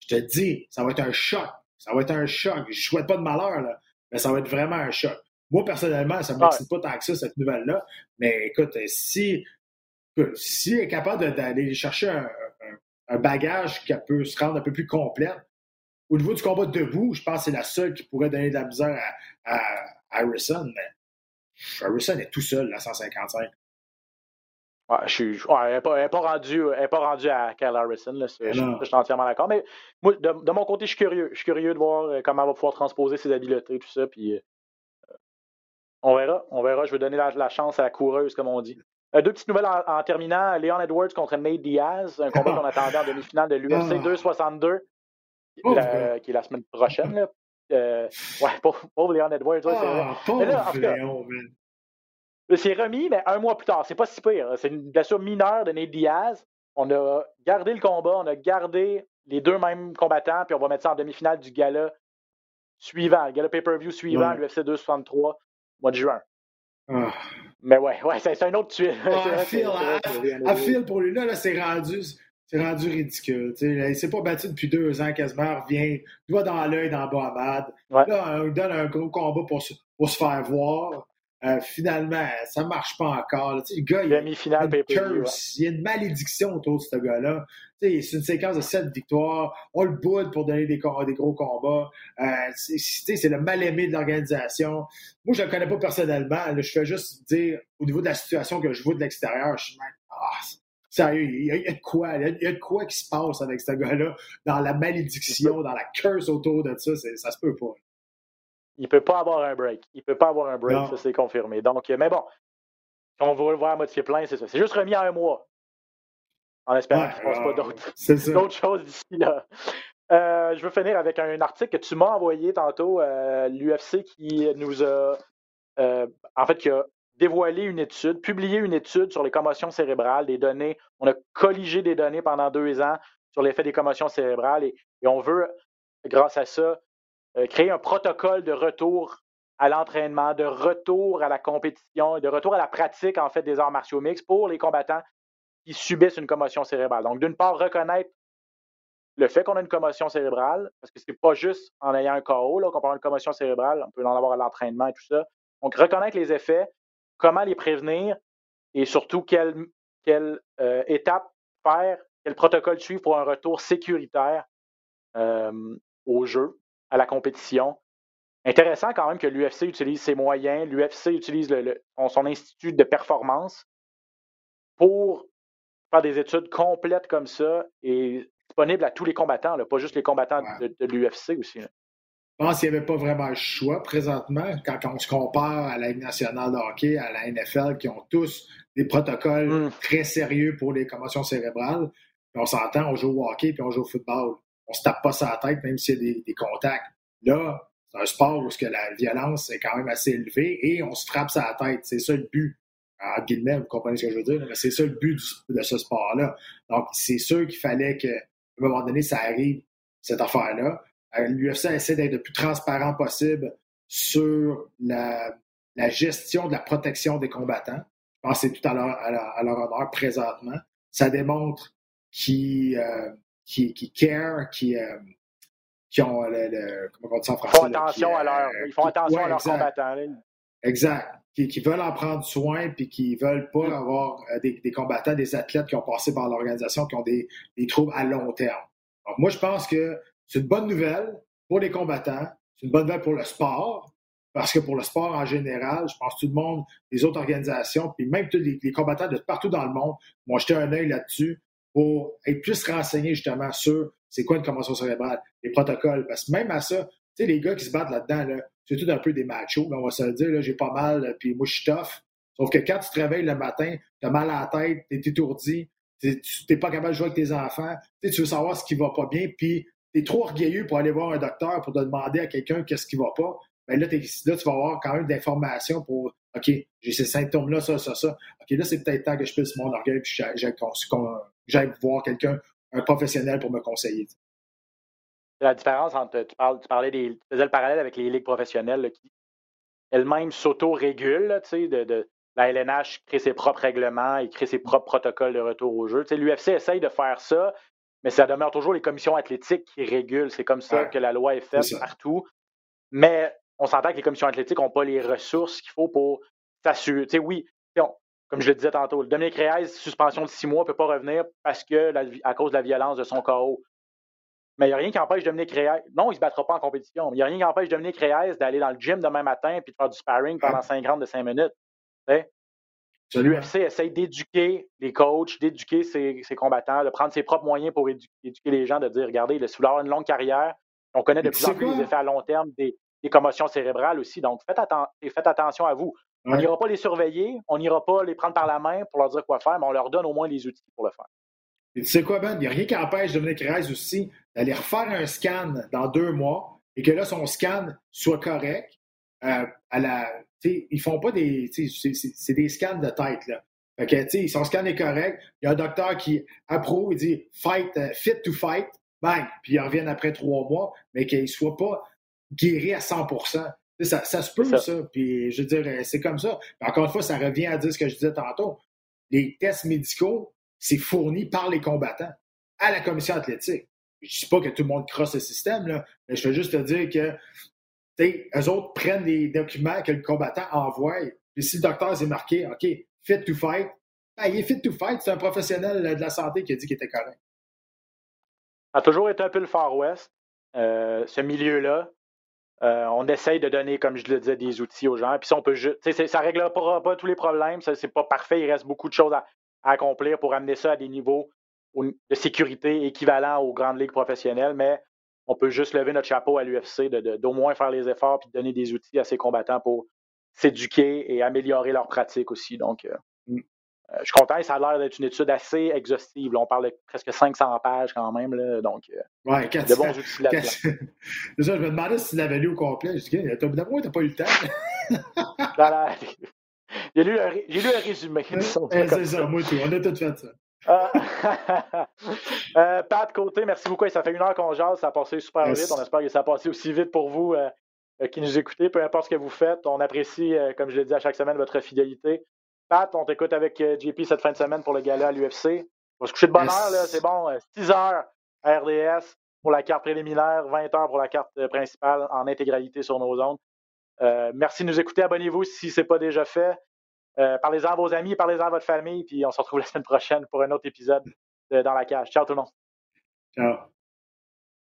Je te dis, ça va être un choc. Ça va être un choc. Je souhaite pas de malheur, là, mais ça va être vraiment un choc. Moi, personnellement, ça ne m'excite pas tant que ça, cette nouvelle-là. Mais écoute, si, si elle est capable d'aller chercher un, un, bagage qui peut se rendre un peu plus complète, au niveau du combat debout, je pense que c'est la seule qui pourrait donner de la misère à, Harrison. Mais Harrison est tout seul à 155. Ouais, je suis, elle n'est pas, pas, rendue, pas rendue à Kyle Harrison. Là, je, je, suis entièrement d'accord. Mais moi, de, mon côté, je suis curieux. Je suis curieux de voir euh, comment elle va pouvoir transposer ses habiletés, tout ça. Puis, euh, on verra. On verra. Je vais donner la, chance à la coureuse, comme on dit. Euh, deux petites nouvelles en, terminant. Leon Edwards contre Nate Diaz, un combat qu'on attendait en demi-finale de l'UFC 262, ah. qui est la semaine prochaine. Là. ouais, pauvre, pauvre Leon Edwards. Ouais, ah, là, c'est remis, mais un mois plus tard. C'est pas si pire. C'est une blessure mineure de Nate Diaz. On a gardé le combat, on a gardé les deux mêmes combattants, puis on va mettre ça en demi-finale du gala suivant, le gala pay-per-view suivant, l'UFC 263, mois de juin. Ah. Mais ouais, ouais, c'est un autre tuile. Ah, *laughs* à fil pour lui, là, là c'est rendu. C'est rendu ridicule. Il il s'est pas battu depuis deux ans quasiment. Revient, doigt dans l'œil dans Mohamed. Là, on lui donne un gros combat pour, pour se faire voir. Euh, finalement, ça ne marche pas encore. Le gars, il, il, a une curse, il y a une malédiction autour de ce gars-là. C'est une séquence de sept victoires. On le boude pour donner des, des gros combats. Euh, c'est le mal-aimé de l'organisation. Moi, je ne le connais pas personnellement. je fais juste dire, au niveau de la situation que je vois de l'extérieur, je suis ah, sérieux, il y, a, de quoi. Il y a, de quoi qui se passe avec ce gars-là dans la malédiction, *laughs* dans la curse autour de ça. Ça se peut pas il ne peut pas avoir un break. Il ne peut pas avoir un break, ça c'est confirmé. Donc, mais bon, on va le voir à moitié plein, c'est ça. C'est juste remis à un mois. En espérant qu'il ne se passe pas *laughs* d'autres choses d'ici là. Euh, je veux finir avec un article que tu m'as envoyé tantôt, euh, l'UFC qui nous a euh, en fait qui a dévoilé une étude, publié une étude sur les commotions cérébrales, des données. On a colligé des données pendant deux ans sur l'effet des commotions cérébrales et on veut, grâce à ça, euh, créer un protocole de retour à l'entraînement, de retour à la compétition, de retour à la pratique en fait des arts martiaux mixtes pour les combattants qui subissent une commotion cérébrale. Donc, d'une part, reconnaître le fait qu'on a une commotion cérébrale, parce que ce n'est pas juste en ayant un KO qu'on avoir une commotion cérébrale, on peut en avoir à l'entraînement et tout ça. Donc, reconnaître les effets, comment les prévenir et surtout quelle, quelle euh, étape faire, quel protocole suivre pour un retour sécuritaire euh, au jeu à la compétition. Intéressant quand même que l'UFC utilise ses moyens, l'UFC utilise le, son institut de performance pour faire des études complètes comme ça et disponibles à tous les combattants, pas juste les combattants de, l'UFC aussi. Je pense qu'il n'y avait pas vraiment le choix présentement quand on se compare à la Ligue nationale de hockey, à la NFL, qui ont tous des protocoles hmm. très sérieux pour les commotions cérébrales. on s'entend, on joue au hockey puis on joue au football on se tape pas sa tête, même s'il y a des, contacts. Là, c'est un sport où que la violence est quand même assez élevée et on se frappe sa tête. C'est ça le but. En guillemets, vous comprenez ce que je veux dire, mais c'est ça le but de ce sport-là. Donc, c'est sûr qu'il fallait qu'à un moment donné, ça arrive, cette affaire-là. Euh, L'UFC essaie d'être le plus transparent possible sur la, gestion de la protection des combattants. Je pense que c'est tout à leur, à leur, honneur présentement. Ça démontre qu'ils euh, qui, qui care, qui, euh, qui ont le, comment on dit ça en français? Font attention à leur, euh, ils font attention à leurs combattants. Exact. Qui, qui, veulent en prendre soin puis qui veulent pas avoir euh, des, des, combattants, des athlètes qui ont passé par l'organisation, qui ont des, des troubles à long terme. Donc, moi, je pense que c'est une bonne nouvelle pour les combattants, c'est une bonne nouvelle pour le sport, parce que pour le sport en général, je pense que tout le monde, les autres organisations, puis même tous les, les combattants de partout dans le monde vont jeter un œil là-dessus pour être plus renseigné justement sur c'est quoi une commotion cérébrale, les protocoles. Parce que même à ça, tu sais, les gars qui se battent là-dedans, là, c'est tout un peu des machos, on va se le dire, j'ai pas mal, puis moi je suis tough. Sauf que quand tu te réveilles le matin, tu as mal à la tête, tu es étourdi, tu n'es pas capable de jouer avec tes enfants, tu veux savoir ce qui va pas bien, puis tu es trop orgueilleux pour aller voir un docteur pour te demander à quelqu'un qu'est-ce qui va pas. Ben là, là, tu vas avoir quand même d'informations pour OK, j'ai ces symptômes-là, ça, ça, ça. OK, là, c'est peut-être temps que je puisse mon orgueil puis j'ai j'aille voir quelqu'un, un professionnel pour me conseiller. La différence entre, tu, parles, tu parlais des, tu faisais le parallèle avec les ligues professionnelles qui elles-mêmes s'auto-régulent, tu sais, de, la LNH crée ses propres règlements et crée ses propres protocoles de retour au jeu. Tu sais, L'UFC essaye de faire ça, mais ça demeure toujours les commissions athlétiques qui régulent. C'est comme ça Ouais. que la loi est faite partout. Mais on s'entend que les commissions athlétiques n'ont pas les ressources qu'il faut pour s'assurer. Tu sais, oui, comme je le disais tantôt, le Dominique Reyes, suspension de six mois, ne peut pas revenir parce que la- à cause de la violence de son KO. Mais il n'y a rien qui empêche Dominique Reyes. Non, il ne se battra pas en compétition. mais Il n'y a rien qui empêche Dominique Reyes d'aller dans le gym demain matin et de faire du sparring pendant Ouais. cinq rounds de cinq minutes. L'UFC essaye d'éduquer les coachs, d'éduquer ses, ses combattants, de prendre ses propres moyens pour édu- éduquer les gens, de dire regardez, le soulard a une longue carrière. On connaît de plus en plus les effets à long terme des, des commotions cérébrales aussi. Donc, faites, atten- faites attention à vous. On Ouais. n'ira pas les surveiller, on n'ira pas les prendre par la main pour leur dire quoi faire, mais on leur donne au moins les outils pour le faire. Et tu sais quoi, Ben? Il n'y a rien qui empêche Dominique Reyes aussi d'aller refaire un scan dans deux mois et que là, son scan soit correct. Euh, à la, ils font pas des. C'est des scans de tête. Là. Fait que, son scan est correct. Il y a un docteur qui approuve, il dit fight, euh, fit to fight, bang, puis ils reviennent après trois mois, mais qu'il ne soit pas guéri à 100 Tu sais, ça, ça se peut, ça. ça. Puis, je veux dire, c'est comme ça. Mais encore une fois, ça revient à dire ce que je disais tantôt. Les tests médicaux, c'est fourni par les combattants à la commission athlétique. Je ne dis pas que tout le monde crosse le système, là, mais je veux juste te dire que eux autres prennent les documents que le combattant envoie. Puis si le docteur s'est marqué, OK, fit to fight, ben, il est fit to fight, c'est un professionnel de la santé qui a dit qu'il était correct. Ça a toujours été un peu le Far West, euh, ce milieu-là. Euh, on essaye de donner, comme je le disais, des outils aux gens. Puis ça, on peut juste. Ça ne réglera pas, tous les problèmes. Ça, c'est pas parfait. Il reste beaucoup de choses à, accomplir pour amener ça à des niveaux au- de sécurité équivalents aux grandes ligues professionnelles. Mais on peut juste lever notre chapeau à l'UFC, de, de- d'au moins faire les efforts puis de donner des outils à ces combattants pour s'éduquer et améliorer leur pratique aussi. Euh, je suis content. Ça a l'air d'être une étude assez exhaustive. là. On parle de presque 500 pages quand même. Là, donc, euh, Ouais, quand de bons outils *laughs* ça, je me demandais si tu l'avais lu au complet. Je dis, d'abord, t'as pas eu le temps. *laughs* J'ai lu, un lu un résumé. c'est ça. moi tout. On a tout fait ça. Euh, *laughs* euh, Pat Côté, merci beaucoup. Ça fait une heure qu'on jase, ça a passé super vite. On espère que ça a passé aussi vite pour vous euh, euh, qui nous écoutez, peu importe ce que vous faites. On apprécie, euh, comme je l'ai dit à chaque semaine, votre fidélité. Pat, on t'écoute avec euh, JP cette fin de semaine pour le gala à l'UFC. On va se coucher de bonne Yes. heure, là, c'est bon. euh, 6 heures à RDS pour la carte préliminaire, 20 heures pour la carte euh, principale en intégralité sur nos ondes. Euh, merci de nous écouter. Abonnez-vous si ce n'est pas déjà fait. Euh, parlez-en à vos amis, parlez-en à votre famille, puis on se retrouve *laughs* la semaine prochaine pour un autre épisode de Dans la cage. Ciao tout le monde. Ciao.